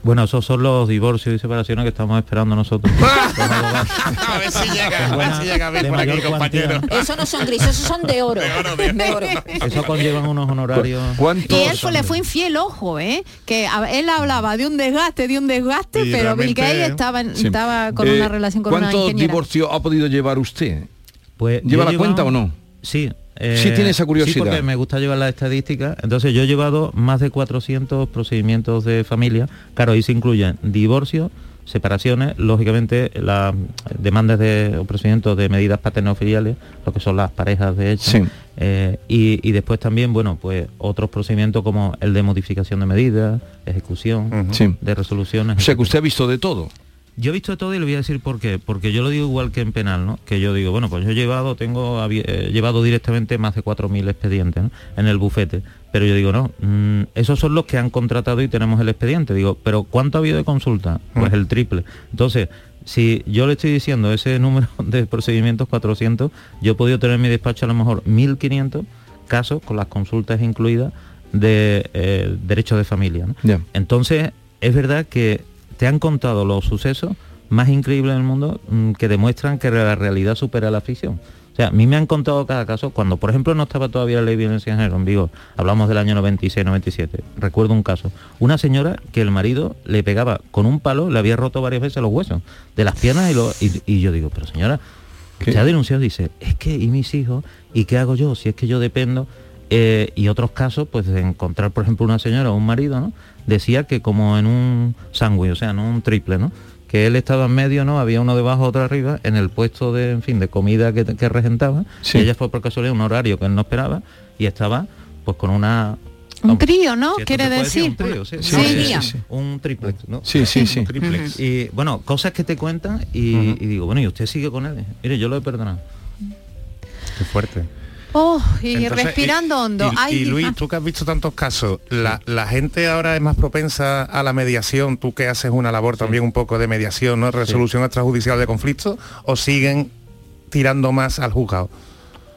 Bueno, esos son los divorcios y separaciones que estamos esperando nosotros. *laughs* A ver si llega, a ver si llega a ver por aquí, compañero. Eso no son grises, esos son de oro. De oro. Eso conllevan unos honorarios. Y él le fue infiel, ojo, ¿eh? Que a- él hablaba de un desgaste, de un desgaste, Y pero Bill Gates estaba, en- Sí. estaba con Eh, una relación con una ¿Cuántos ingeniera. divorcios ha podido llevar usted? Pues ¿Lleva la llevado- cuenta o no? Sí. Sí tiene esa curiosidad. Sí, porque me gusta llevar la estadística. Entonces yo he llevado más de 400 procedimientos de familia. Claro, ahí se incluyen divorcios, separaciones, lógicamente las demandas de o procedimientos de medidas paterno-filiales, lo que son las parejas de hecho. Sí. Eh, y, y después también, bueno, pues otros procedimientos como el de modificación de medidas, ejecución, de resoluciones. O sea que usted ha visto de todo. Yo he visto todo y le voy a decir por qué. Porque yo lo digo igual que en penal, ¿no? Que yo digo, bueno, pues yo he llevado, tengo eh, llevado directamente más de 4.000 expedientes ¿no? en el bufete. Pero yo digo, no, mm, esos son los que han contratado y tenemos el expediente. Digo, pero ¿cuánto ha habido de consulta? Pues el triple. Entonces, si yo le estoy diciendo ese *laughs* número de procedimientos 400, yo he podido tener en mi despacho a lo mejor 1.500 casos con las consultas incluidas de eh, derecho de familia. Entonces, es verdad que te han contado los sucesos más increíbles del mundo mm, que demuestran que la realidad supera la ficción. O sea, a mí me han contado cada caso, cuando por ejemplo no estaba todavía la ley de violencia de género en vigor, hablamos del año 96-97, recuerdo un caso, una señora que el marido le pegaba con un palo, le había roto varias veces los huesos de las piernas y, lo- y, y yo digo, pero señora, usted ha denunciado, dice, es que, ¿y mis hijos? ¿Y qué hago yo? Si es que yo dependo. Eh, y otros casos, pues de encontrar, por ejemplo, una señora o un marido, ¿no? Decía que como en un sándwich, o sea, no un triple, ¿no? Que él estaba en medio, ¿no? Había uno debajo, otro arriba, en el puesto de, en fin, de comida que, que regentaba. Sí. Y ella fue por casualidad un horario que él no esperaba y estaba, pues con una... Un trío, ¿no? Si Quiere puede decir. un trío, sí, Sí, no, sí, sí, sí. sí. Un triplex, ¿no? Sí, sí, sí. Un triplex. Y bueno, cosas que te cuentan y, y digo, bueno, ¿y usted sigue con él? Mire, yo lo he perdonado. Qué fuerte. Oh, y Entonces, respirando y- hondo. Y, Ay, y Luis, ah, tú que has visto tantos casos, la, la gente ahora es más propensa a la mediación, tú que haces una labor también un poco de mediación, ¿no? Resolución extrajudicial de conflictos, o siguen tirando más al juzgado.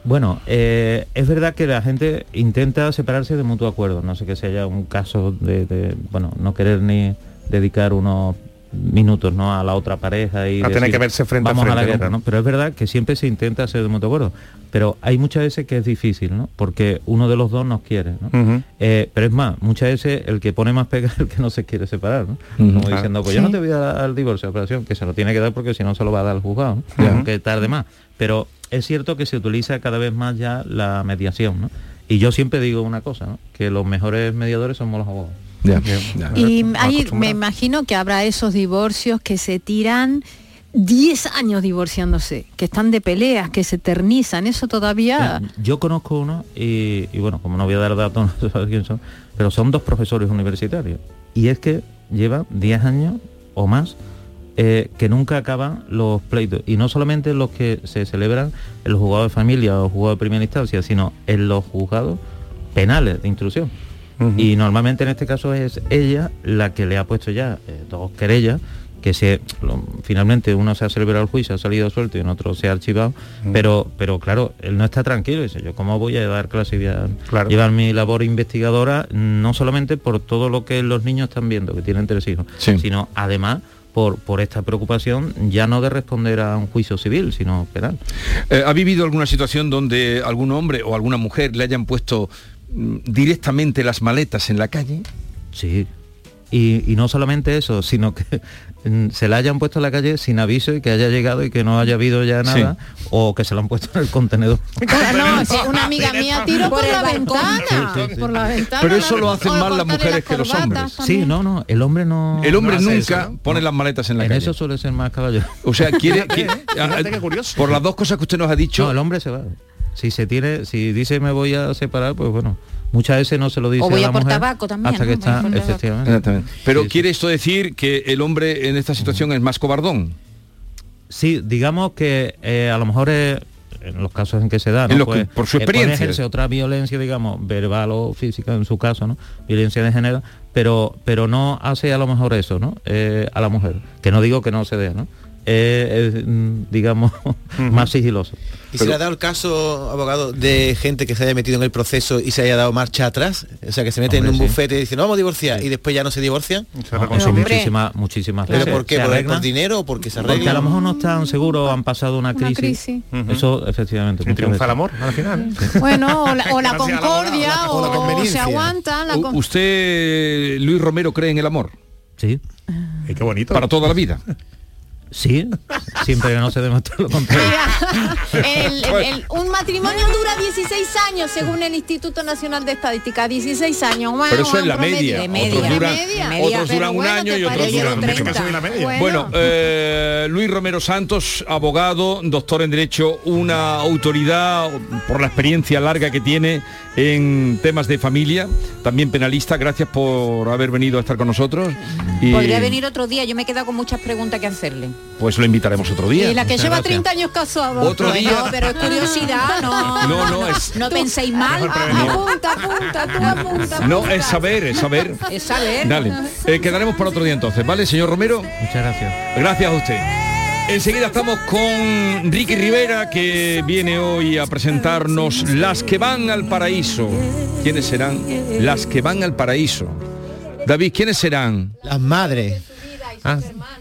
Bueno, eh, es verdad que la gente intenta separarse de mutuo acuerdo. No sé que sea un caso de, de, bueno, no querer ni dedicar unos minutos ¿no? a la otra pareja y A tener que verse frente a vamos a, la frente, ¿no? guerra, ¿no? Pero es verdad que siempre se intenta hacer de mutuo acuerdo. Pero hay muchas veces que es difícil, ¿no? Porque uno de los dos nos quiere, ¿no? Eh, pero es más, muchas veces el que pone más pega es el que no se quiere separar, ¿no? Como diciendo, pues Sí. yo no te voy a dar al divorcio, a la operación, que se lo tiene que dar porque si no se lo va a dar al juzgado, aunque tarde más. Pero es cierto que se utiliza cada vez más ya la mediación, ¿no? Y yo siempre digo una cosa, ¿no? Que los mejores mediadores somos los abogados. Y ahí me imagino que habrá esos divorcios que se tiran 10 años divorciándose, que están de peleas, que se eternizan, eso todavía... Yo conozco uno y, y bueno, como no voy a dar datos, *laughs* no sé quién son, pero son dos profesores universitarios. Y es que llevan 10 años o más eh, que nunca acaban los pleitos. Y no solamente los que se celebran en los juzgados de familia o juzgados de primera instancia, sino en los juzgados penales de Y normalmente en este caso es ella la que le ha puesto ya eh, dos querellas que se lo- finalmente uno se ha celebrado el juicio, ha salido suelto y en otro se ha archivado, pero pero claro, él no está tranquilo, dice yo cómo voy a dar clase y llevar mi labor investigadora, no solamente por todo lo que los niños están viendo, que tienen tres hijos, sino además por, por esta preocupación ya no de responder a un juicio civil, sino penal. Eh, ¿Ha vivido alguna situación donde algún hombre o alguna mujer le hayan puesto directamente las maletas en la calle? Sí. Y, y no solamente eso, sino que *laughs* mm, se la hayan puesto en la calle sin aviso y que haya llegado y que no haya habido ya nada, o que se lo han puesto en el contenedor. No, *laughs* sí, una amiga mía tiró por, la ventana. Sí, sí, sí. Por la ventana. Pero eso la- lo hacen más las mujeres que los hombres. también. Sí, no, no, el hombre no... El hombre no nunca eso, ¿no? pone las maletas en la En calle. eso suele ser más caballero. O sea, quiere... *laughs* por las dos cosas que usted nos ha dicho, No, el hombre se va. Si se tiene, si dice me voy a separar, pues bueno, muchas veces no se lo dice O voy a a la por mujer tabaco también, hasta ¿no? que está efectivamente. Pero Sí, sí. quiere esto decir que el hombre en esta situación es más cobardón. Sí, digamos que eh, a lo mejor es en los casos en que se da, ¿no? En los que- por su eh, puede experiencia. ejercer otra violencia, digamos, verbal o física en su caso, ¿no? Violencia de género, pero pero no hace a lo mejor eso, ¿no? Eh, a la mujer. Que no digo que no se dé, ¿no? Eh, es, mm, digamos, *laughs* más sigiloso. ¿Y se le ha dado el caso, abogado, de gente que se haya metido en el proceso y se haya dado marcha atrás? O sea, que se mete en Hombre, un sí. bufete y dicen, no vamos a divorciar, y después ya no se divorcian. No, eso muchísimas, muchísimas ¿Pero veces por qué? se ¿Por, arreglan. por dinero o porque se Porque a lo arreglan? mejor no están seguros, han pasado una Una crisis. crisis. Eso efectivamente. Y triunfa veces. el amor al final. Bueno, o la, o la Gracias a la concordia, o la o, se aguanta. La con- ¿Usted, Luis Romero, cree en el amor? Sí. Eh, qué bonito. Para toda la vida. *laughs* Sí, siempre que no se demuestre lo contrario. El- el- el- un matrimonio dura 16 años según el Instituto Nacional de Estadística, 16 años. Bueno, Pero eso es la media. Otros media. duran, De media. otros duran un bueno, año ¿te y otros duran Mucho que 30. soy la media. Bueno. Bueno, eh, Luis Romero Santos, abogado, doctor en Derecho, una autoridad por la experiencia larga que tiene en temas de familia, también penalista. Gracias por haber venido a estar con nosotros. Y Podría venir otro día, yo me he quedado con muchas preguntas que hacerle. Pues lo invitaremos otro día. Y la que Muchas lleva gracias. 30 años casado. Otro día. pero es curiosidad, *laughs* no. No, no, es- No penséis mal. Apunta, apunta, tú apunta. No, apunta. es saber, es saber. Es saber. Dale. Eh, quedaremos para otro día entonces, ¿vale, señor Romero? Muchas gracias. Gracias a usted. Enseguida estamos con Ricky Rivera que viene hoy a presentarnos las que van al paraíso. ¿Quiénes serán? Las que van al paraíso. David, ¿quiénes serán? Las madres.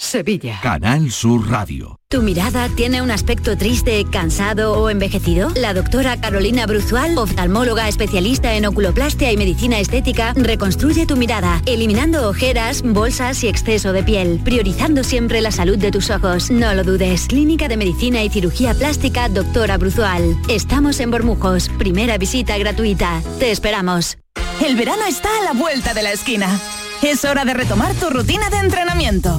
Sevilla. Canal Sur Radio. ¿Tu mirada tiene un aspecto triste, cansado o envejecido? La doctora Carolina Bruzual, oftalmóloga especialista en oculoplastia y medicina estética, reconstruye tu mirada, eliminando ojeras, bolsas y exceso de piel, priorizando siempre la salud de tus ojos. No lo dudes. Clínica de Medicina y Cirugía Plástica, doctora Bruzual. Estamos en Bormujos. Primera visita gratuita. Te esperamos. El verano está a la vuelta de la esquina. Es hora de retomar tu rutina de entrenamiento.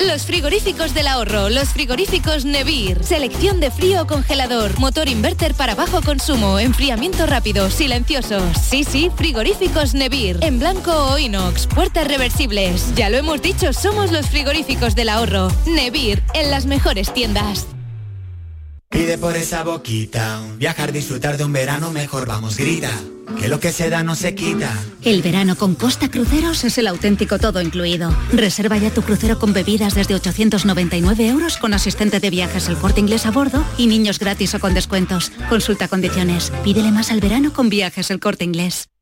Los frigoríficos del ahorro, los frigoríficos Nevir. Selección de frío o congelador, motor inverter para bajo consumo, enfriamiento rápido, silenciosos. Sí, sí, frigoríficos Nevir. En blanco o inox, puertas reversibles. Ya lo hemos dicho, somos los frigoríficos del ahorro. Nevir, en las mejores tiendas. Pide por esa boquita, viajar, disfrutar de un verano mejor, vamos, grita, lo que se da no se quita. El verano con Costa Cruceros es el auténtico todo incluido. Reserva ya tu crucero con bebidas desde 899 euros con asistente de viajes el corte inglés a bordo y niños gratis o con descuentos. Consulta condiciones. Pídele más al verano con viajes el corte inglés.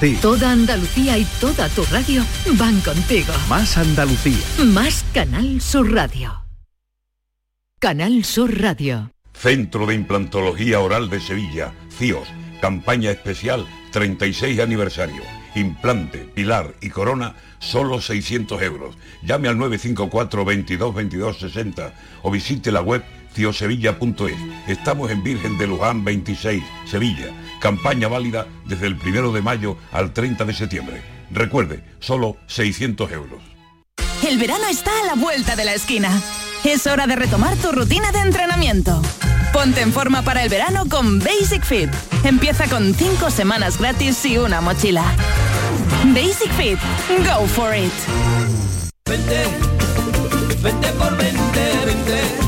ti. Toda Andalucía y toda tu radio van contigo. Más Andalucía. Más Canal Sur Radio. Canal Sur Radio. Centro de Implantología Oral de Sevilla, CIOS, campaña especial 36 aniversario. Implante, pilar y corona, solo 600 euros. Llame al 954 22 22 60 o visite la web ciosevilla.es. Estamos en Virgen de Luján 26, Sevilla. Campaña válida desde el 1 de mayo al 30 de septiembre. Recuerde, solo 600 euros. El verano está a la vuelta de la esquina. Es hora de retomar tu rutina de entrenamiento. Ponte en forma para el verano con Basic Fit. Empieza con 5 semanas gratis y una mochila. Basic Fit. Go for it. Vente, vente por vente, vente.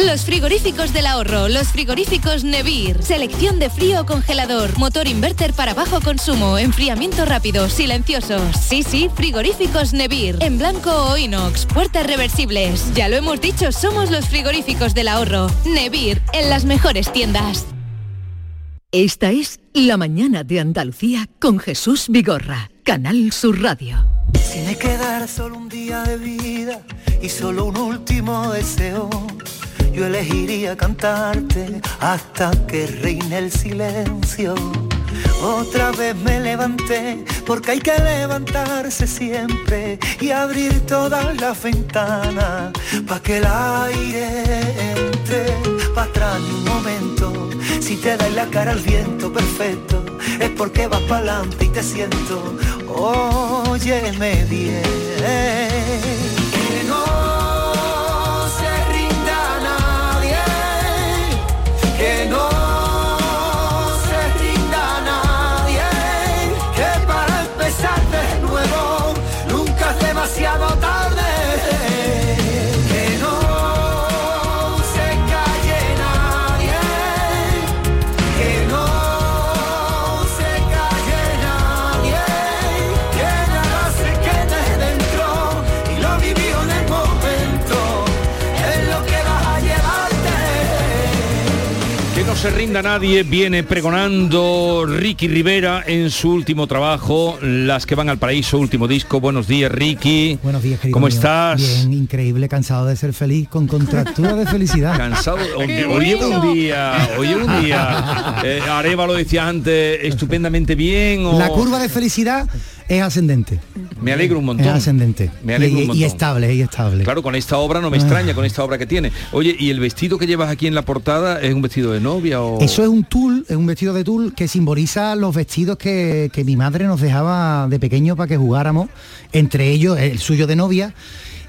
Los frigoríficos del ahorro, los frigoríficos Nevir, selección de frío o congelador, motor inverter para bajo consumo, enfriamiento rápido, silenciosos. Sí, sí, frigoríficos Nevir, en blanco o inox, puertas reversibles. Ya lo hemos dicho, somos los frigoríficos del ahorro. Nevir, en las mejores tiendas. Esta es La mañana de Andalucía con Jesús Vigorra, Canal Sur Radio. Si me quedara solo un día de vida y solo un último deseo, yo elegiría cantarte hasta que reine el silencio. Otra vez me levanté porque hay que levantarse siempre y abrir todas las ventanas para que el aire entre para atrás un momento. Si te da en la cara al viento perfecto, es porque vas para adelante y te siento. Óyeme bien. Se rinda nadie, viene pregonando Ricky Rivera en su último trabajo, Las que van al paraíso, último disco. Buenos días, Ricky. Buenos días, querido ¿Cómo mío. estás? Bien, increíble, cansado de ser feliz, con contractura de felicidad. Cansado. Hoy llevo un día, hoy llevo un día. *laughs* Eh, Areva lo decía antes, estupendamente bien. O... La curva de felicidad es ascendente. Me alegro un montón. Es ascendente. Me alegro y, un y montón. estable, y estable. Claro, con esta obra no me extraña, con esta obra que tiene. Oye, ¿y el vestido que llevas aquí en la portada es un vestido de novia o...? Eso es un tul, es un vestido de tul que simboliza los vestidos que, que mi madre nos dejaba de pequeño para que jugáramos, entre ellos el suyo de novia.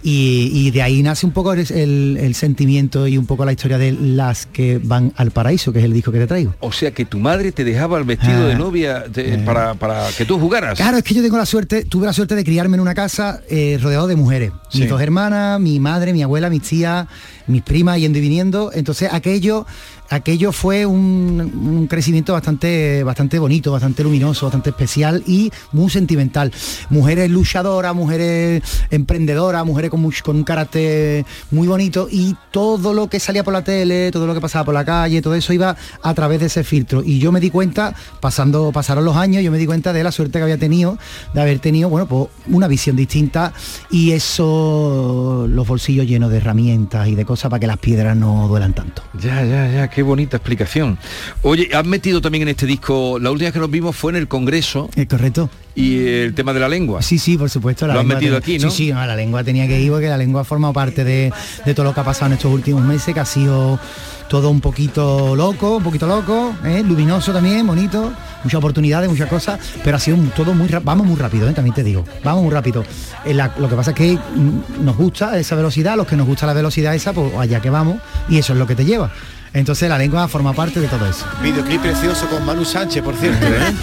Y, y de ahí nace un poco el, el- el sentimiento y un poco la historia de las que van al paraíso, que es el disco que te traigo. O sea, que tu madre te dejaba el vestido Ah, de novia de- para, para que tú jugaras. Claro, es que yo tengo la suerte, tuve la suerte de criarme en una casa eh, rodeado de mujeres. Sí. Mis dos hermanas, mi madre, mi abuela, mis tías, mis primas yendo y viniendo. Entonces aquello, aquello fue un, un crecimiento bastante, bastante bonito, bastante luminoso, bastante especial y muy sentimental. Mujeres luchadoras, mujeres emprendedoras, mujeres con, con un carácter muy bonito y todo lo que salía por la tele, todo lo que pasaba por la calle, todo eso iba a través de ese filtro. Y yo me di cuenta, pasando, pasaron los años, yo me di cuenta de la suerte que había tenido, de haber tenido, bueno, pues una visión distinta y eso, los bolsillos llenos de herramientas y de cosas para que las piedras no duelan tanto. Ya, ya, ya, qué bonita explicación. Oye, has metido también en este disco, la última vez que nos vimos fue en el Congreso. Es correcto. Y el tema de la lengua. Sí, sí, por supuesto. Lo has metido aquí, ¿no? Sí, sí, no, la lengua tenía que ir porque la lengua ha formado parte de, de todo lo que ha pasado en estos últimos meses, que ha sido todo un poquito loco, un poquito loco, ¿eh? luminoso también, bonito, muchas oportunidades, muchas cosas, pero ha sido todo muy rápido, vamos muy rápido, ¿eh? también te digo, vamos muy rápido. Eh, la- lo que pasa es que mm, nos gusta esa velocidad, los que nos gusta la velocidad esa, pues allá que vamos, y eso es lo que te lleva. Entonces la lengua forma parte de todo eso. Videoclip precioso con Manu Sánchez, por cierto, ¿eh?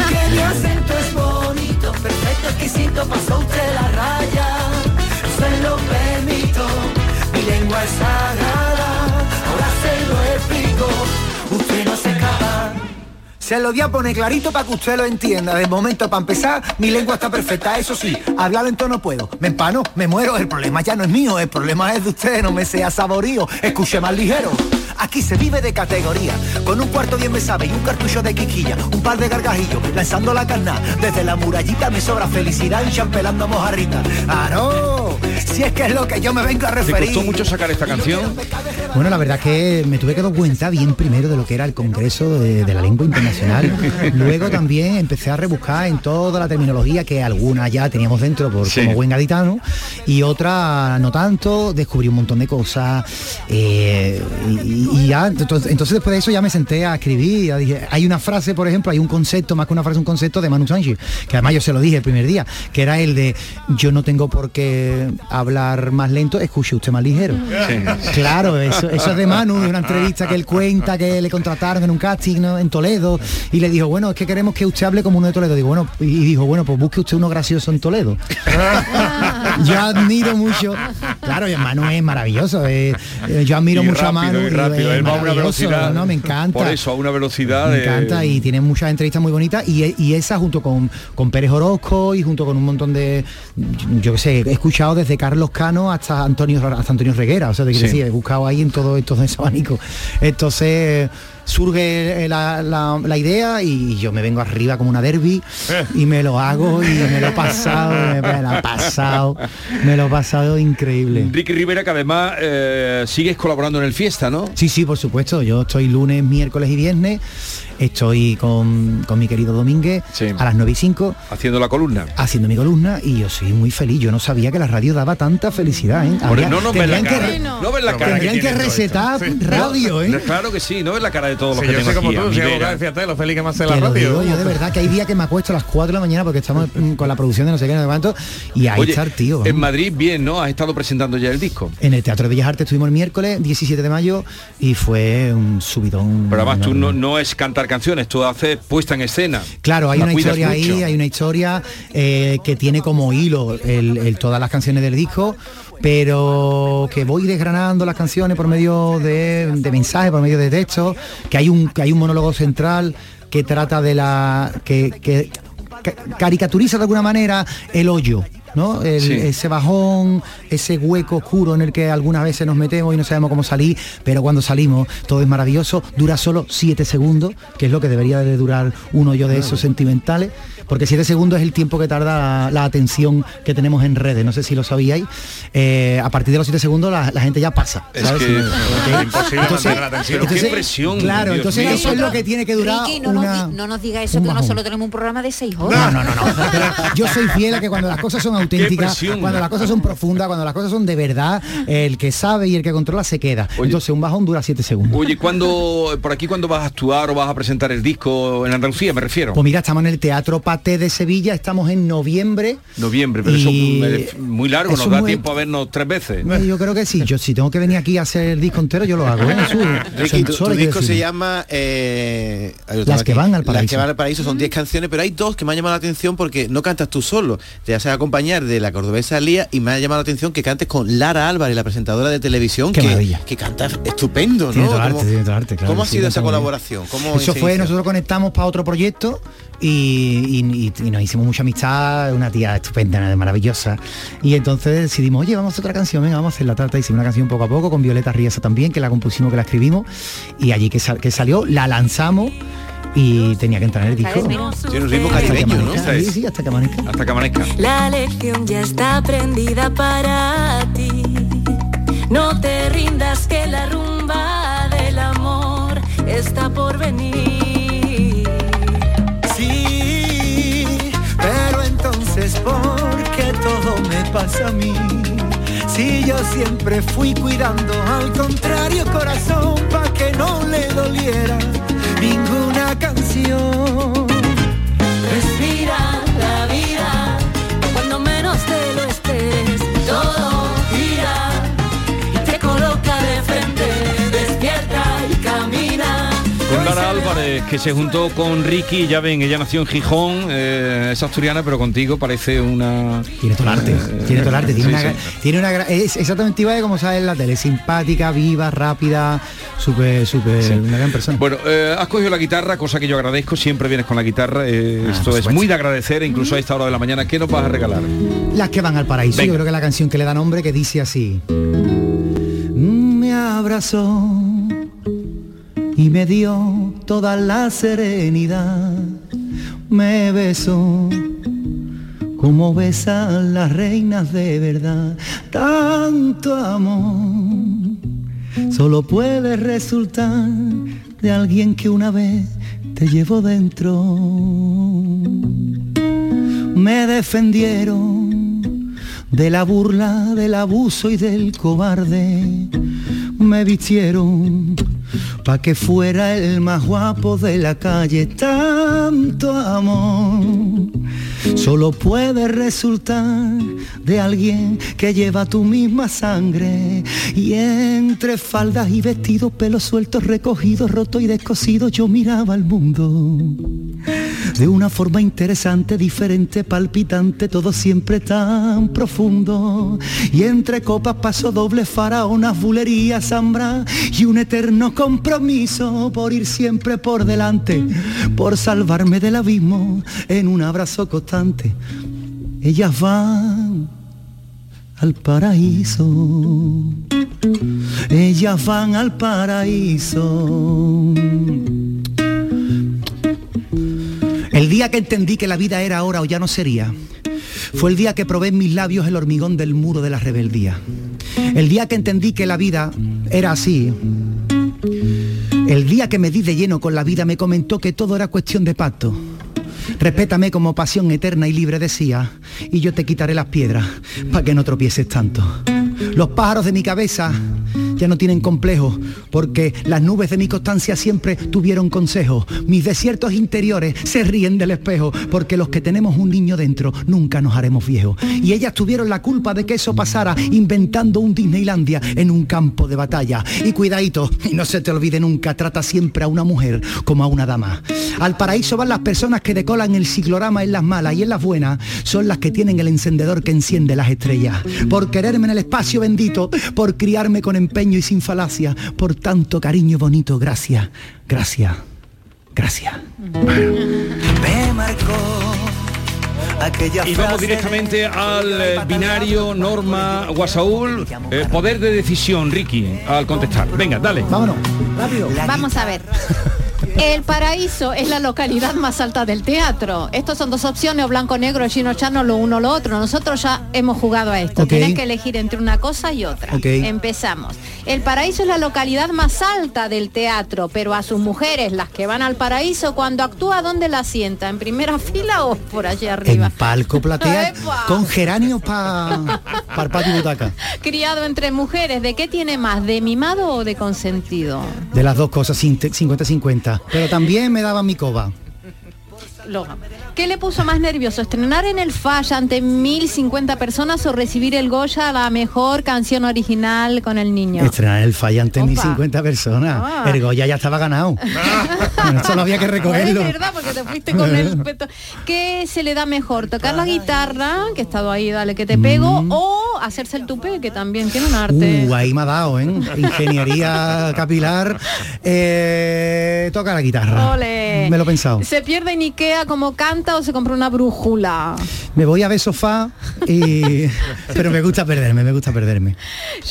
Se lo voy a poner clarito para que usted lo entienda. De momento, para empezar, mi lengua está perfecta. Eso sí, hablar lento no puedo. Me empano, me muero. El problema ya no es mío, el problema es de usted. No me sea saborío, escuche más ligero. Aquí se vive de categoría, con un cuarto bien me sabe y un cartucho de quiquilla, un par de gargajillos, lanzando la carna. Desde la murallita me sobra felicidad y champelando mojarrita. ¡Ah, no! Si es que es lo que yo me vengo a ¿Te referir. costó mucho sacar esta canción? Bueno, la verdad que me tuve que dar cuenta bien primero de lo que era el Congreso de, de la Lengua Internacional. Luego también empecé a rebuscar en toda la terminología que alguna ya teníamos dentro por Sí. como buen gaditano y otra no tanto. Descubrí un montón de cosas eh, y, y ya entonces, entonces después de eso ya me senté a escribir. ya dije, hay una frase, por ejemplo, hay un concepto más que una frase, un concepto de Manu Sánchez que además yo se lo dije el primer día, que era el de yo no tengo por qué hablar más lento, escuche usted más ligero. Claro, eso, eso es de Manu, de una entrevista que él cuenta que le contrataron en un casting ¿no? en Toledo y le dijo, bueno, es que queremos que usted hable como uno de Toledo. Digo, bueno, y dijo, bueno, pues busque usted uno gracioso en Toledo. *laughs* yo admiro mucho, claro, y Manu es maravilloso, eh, eh, yo admiro Y mucho a Manu. y rápido, él va a una velocidad. ¿no? Me encanta. Por eso, a una velocidad. Me de- encanta y tiene muchas entrevistas muy bonitas y, y esa junto con, con Pérez Orozco y junto con un montón de, yo qué sé, he escuchado desde Carlos Cano hasta Antonio hasta Antonio Reguera, o sea, te quiero Sí. decir, he buscado ahí en todo estos ese abanico. Entonces surge la, la- la idea y yo me vengo arriba como una derby y me lo hago y me lo he pasado, me, me lo he pasado, me lo he pasado increíble. Ricky Rivera, que además eh, sigues colaborando en el Fiesta, ¿no? Sí, sí, por supuesto. Yo estoy lunes, miércoles y viernes. Estoy con, con mi querido Domínguez a las 9 y 5 Haciendo la columna. haciendo mi columna y yo soy muy feliz. Yo no sabía que la radio daba tanta felicidad. ¿eh? Habría- no nos ves la tendrían cara. que- no ves la cara tendrían que, esto. recetar radio, ¿eh? No, Claro que sí, no ves la cara de todos los Sí, que yo soy como aquí. tú, soy abogado, fíjate, lo feliz que me hace Te la radio. digo yo de verdad que hay días que me acuesto a las 4 de la mañana porque estamos con la producción de no sé qué, no sé cuánto y ahí Oye, está el tío. en. Madrid, bien, ¿no? Has estado presentando ya el disco. En el Teatro de Bellas Artes estuvimos el miércoles 17 de mayo y fue un subidón. Pero además tú no, no es cantar canciones, tú haces puesta en escena. Claro, hay La una historia ahí, mucho. hay una historia eh, que tiene como hilo el, el- todas las canciones del disco, pero que voy desgranando las canciones por medio de, de mensajes, por medio de textos, que hay un que hay un monólogo central que trata de la que, que ca- caricaturiza de alguna manera el hoyo. ¿no? El- Sí. Ese bajón, ese hueco oscuro en el que algunas veces nos metemos y no sabemos cómo salir, pero cuando salimos todo es maravilloso, dura solo 7 segundos, que es lo que debería de durar un hoyo de esos sentimentales, porque 7 segundos es el tiempo que tarda la, la atención que tenemos en redes, no sé si lo sabíais, Eh, a partir de los 7 segundos la, la gente ya pasa. Es ¿sabes? que- Ok. Imposible mantener la atención. Qué presión, Claro, Dios entonces mío. eso es lo que tiene que durar Ricky, no, nos una... di- no nos diga eso, que nosotros tenemos un programa de seis horas. No, no, no, no. Yo soy fiel a que cuando las cosas son auténticas, presión. cuando las cosas son profundas, cuando las cosas son de verdad, el que sabe y el que controla se queda. Entonces un bajón dura 7 segundos. Oye, ¿cuándo, por aquí cuándo vas a actuar o vas a presentar el disco en Andalucía, me refiero? Pues mira, estamos en el Teatro Paté de Sevilla, estamos en noviembre. Noviembre, pero Y- eso es muy largo, eso nos da muy- tiempo a vernos tres veces. Eh, Yo creo que sí, yo si tengo que venir aquí a hacer el disco entero, yo lo hago. ¿eh? Ricky, tu, tu disco se llama eh, Las aquí. que van al Las que paraíso. van al paraíso son 10 canciones, pero hay dos que me han llamado la atención porque no cantas tú solo. Te haces acompañar de la cordobesa Lía y me ha llamado la atención que cantes con Lara Álvarez, la presentadora de televisión, Qué que, maravilla. que canta estupendo, Tiene ¿no? todo arte, ¿Cómo, tiene todo arte, claro cómo ha sido esa colaboración? ¿Cómo Eso fue, inició? nosotros conectamos para otro proyecto y, y- y- nos hicimos mucha amistad, una tía estupenda, maravillosa. Y entonces decidimos, oye, vamos a hacer otra canción, venga, vamos a hacer la trata. Hicimos una canción poco a poco con Violeta Riesa también, que la compusimos, que la escribimos. Y allí que, sal- que salió, la lanzamos y tenía que entrar en el disco. Tiene un ritmo Hasta que caribeño, ¿no? amanezca. Sí, sí, hasta que amanezca. Hasta que amanezca. La lección ya está aprendida para ti. No te rindas que la rumba del amor está por venir. Pasa a mí? Si yo siempre fui cuidando al contrario corazón pa' que no le doliera ninguna canción. Lara Álvarez, que se juntó con Ricky, ya ven, ella nació en Gijón, eh, es asturiana, pero contigo parece una... Tiene todo el arte, Eh, tiene todo el arte, tiene sí, una, sí. tiene una es exactamente igual de como sale en la tele, simpática, viva, rápida, súper, súper, una gran persona. Bueno, eh, has cogido la guitarra, cosa que yo agradezco, siempre vienes con la guitarra, Ah, esto es muy de agradecer, incluso a esta hora de la mañana. ¿Qué nos vas a regalar? Las que van al paraíso, Venga. yo creo que la canción que le da nombre que dice así. Me abrazó y me dio toda la serenidad. Me besó como besan las reinas de verdad. Tanto amor solo puede resultar de alguien que una vez te llevó dentro. Me defendieron de la burla, del abuso y del cobarde. Me vistieron pa' que fuera el más guapo de la calle. Tanto amor solo puede resultar de alguien que lleva tu misma sangre. Y entre faldas y vestidos, pelos sueltos, recogidos, rotos y descosidos, yo miraba al mundo de una forma interesante, diferente, palpitante, todo siempre tan profundo. Y entre copas paso doble faraonas, bulerías, zambra y un eterno compromiso por ir siempre por delante, por salvarme del abismo en un abrazo Ellas van al paraíso. Ellas van al paraíso. El día que entendí que la vida era ahora o ya no sería, fue el día que probé en mis labios el hormigón del muro de la rebeldía. El día que entendí que la vida era así. El día que me di de lleno con la vida me comentó que todo era cuestión de pacto. Respétame como pasión eterna y libre decía, y yo te quitaré las piedras para que no tropieces tanto. Los pájaros de mi cabeza ya no tienen complejo, porque las nubes de mi constancia siempre tuvieron consejo. Mis desiertos interiores se ríen del espejo, porque los que tenemos un niño dentro nunca nos haremos viejos. Y ellas tuvieron la culpa de que eso pasara, inventando un Disneylandia en un campo de batalla. Y cuidadito, y no se te olvide nunca, trata siempre a una mujer como a una dama. Al paraíso van las personas que decolan el ciclorama en las malas y en las buenas son las que tienen el encendedor que enciende las estrellas. Por quererme en el espacio bendito, por criarme con empeño y sin falacia, por tanto cariño bonito, gracias, gracias, gracias. *laughs* Me marcó aquella Y vamos directamente al eh, binario Norma Guasaúl. Eh, poder de decisión, Ricky, al contestar. Venga, dale. Vámonos, rápido. Vamos a ver. *laughs* El Paraíso es la localidad más alta del teatro. Estos son dos opciones, o blanco-negro, chino-chano, lo uno o lo otro. Nosotros ya hemos jugado a esto. Ok. Tienes que elegir entre una cosa y otra. Empezamos. El Paraíso es la localidad más alta del teatro, pero a sus mujeres, las que van al Paraíso, cuando actúa, ¿dónde la sienta? ¿En primera *laughs* fila o por allá arriba? En palco platea *laughs* Epa. con geranios para pa y butaca. Criado entre mujeres, ¿de qué tiene más? ¿De mimado o de consentido? De las dos cosas, 50-50. Pero también me daban mi coba. ¿Qué le puso más nervioso? ¿Estrenar en el Falla ante 1050 personas o recibir el Goya la mejor canción original con el niño? Estrenar el fallante en Opa. 50 personas. Ah. El Goya ya estaba ganado. *laughs* Solo había que recogerlo. Es verdad, porque te fuiste con el *laughs* peto. ¿Qué se le da mejor? ¿Tocar la guitarra, que he estado ahí, dale que te pego, o hacerse el tupé, que también tiene un arte? Uh, ahí me ha dado, ¿eh? Ingeniería *laughs* capilar. Eh, toca la guitarra. Ole. Me lo he pensado. ¿Se pierde en Ikea como canta o se compra una brújula? Me voy a ver sofá y... *laughs* Pero me gusta perderme, me gusta perderme.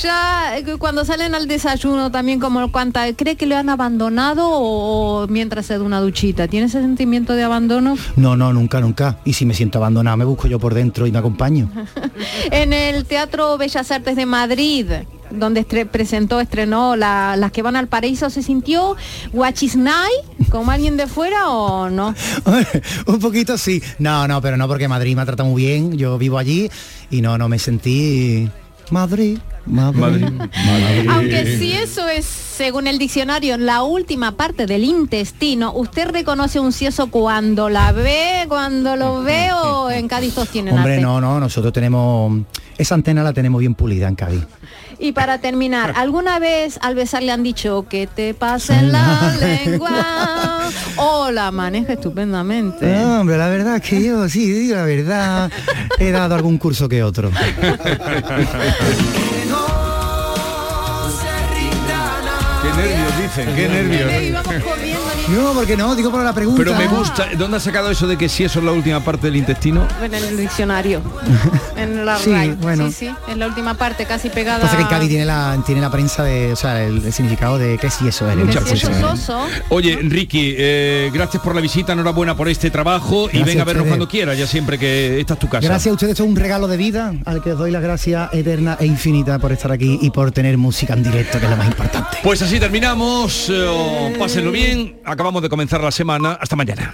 Ya eh, cuando salen al desayuno también como cuanta, ¿cree que lo han abandonado o mientras se da una duchita? ¿Tiene ese sentimiento de abandono? No, no, nunca, nunca. Y si me siento abandonado, me busco yo por dentro y me acompaño. *laughs* En el Teatro Bellas Artes de Madrid, donde estre- presentó, estrenó la- las que van al paraíso, ¿se sintió guachisnay como alguien de fuera o no? *laughs* Un poquito sí. No, no, pero no porque Madrid me ha tratado muy bien. Yo vivo allí y no, no me sentí Madrid, Madrid. Aunque si eso es, según el diccionario, la última parte del intestino, ¿usted reconoce un cieso cuando la ve, cuando lo ve o en Cádiz todos tienen Hombre, arte? no, no, nosotros tenemos esa antena la tenemos bien pulida en Cádiz. Y para terminar, *laughs* ¿alguna vez al besar le han dicho que te pasa en la *laughs* lengua? O la maneja estupendamente. No, hombre, la verdad es que yo sí, digo la verdad, he dado algún curso que otro. *laughs* Qué nervios dicen, qué nervios. No, porque no, digo por la pregunta. Pero me gusta, ¿dónde has sacado eso de que si eso es la última parte del intestino? En el diccionario. *laughs* En la Sí, bueno. Sí, sí, en la última parte, casi pegada. Pasa que en Cádiz tiene la, tiene la prensa de, o sea, el, el significado de que sí eso es. Muchas Que si eso cosas. es oso. Oye, Ricky, eh, gracias por la visita, enhorabuena por este trabajo y venga a a vernos cuando quiera, ya siempre que esta es tu casa. Gracias a ustedes, esto es un regalo de vida al que os doy las gracias eterna e infinita por estar aquí y por tener música en directo, que es lo más importante. Pues así terminamos, eh, pásenlo bien, acabamos de comenzar la semana, hasta mañana.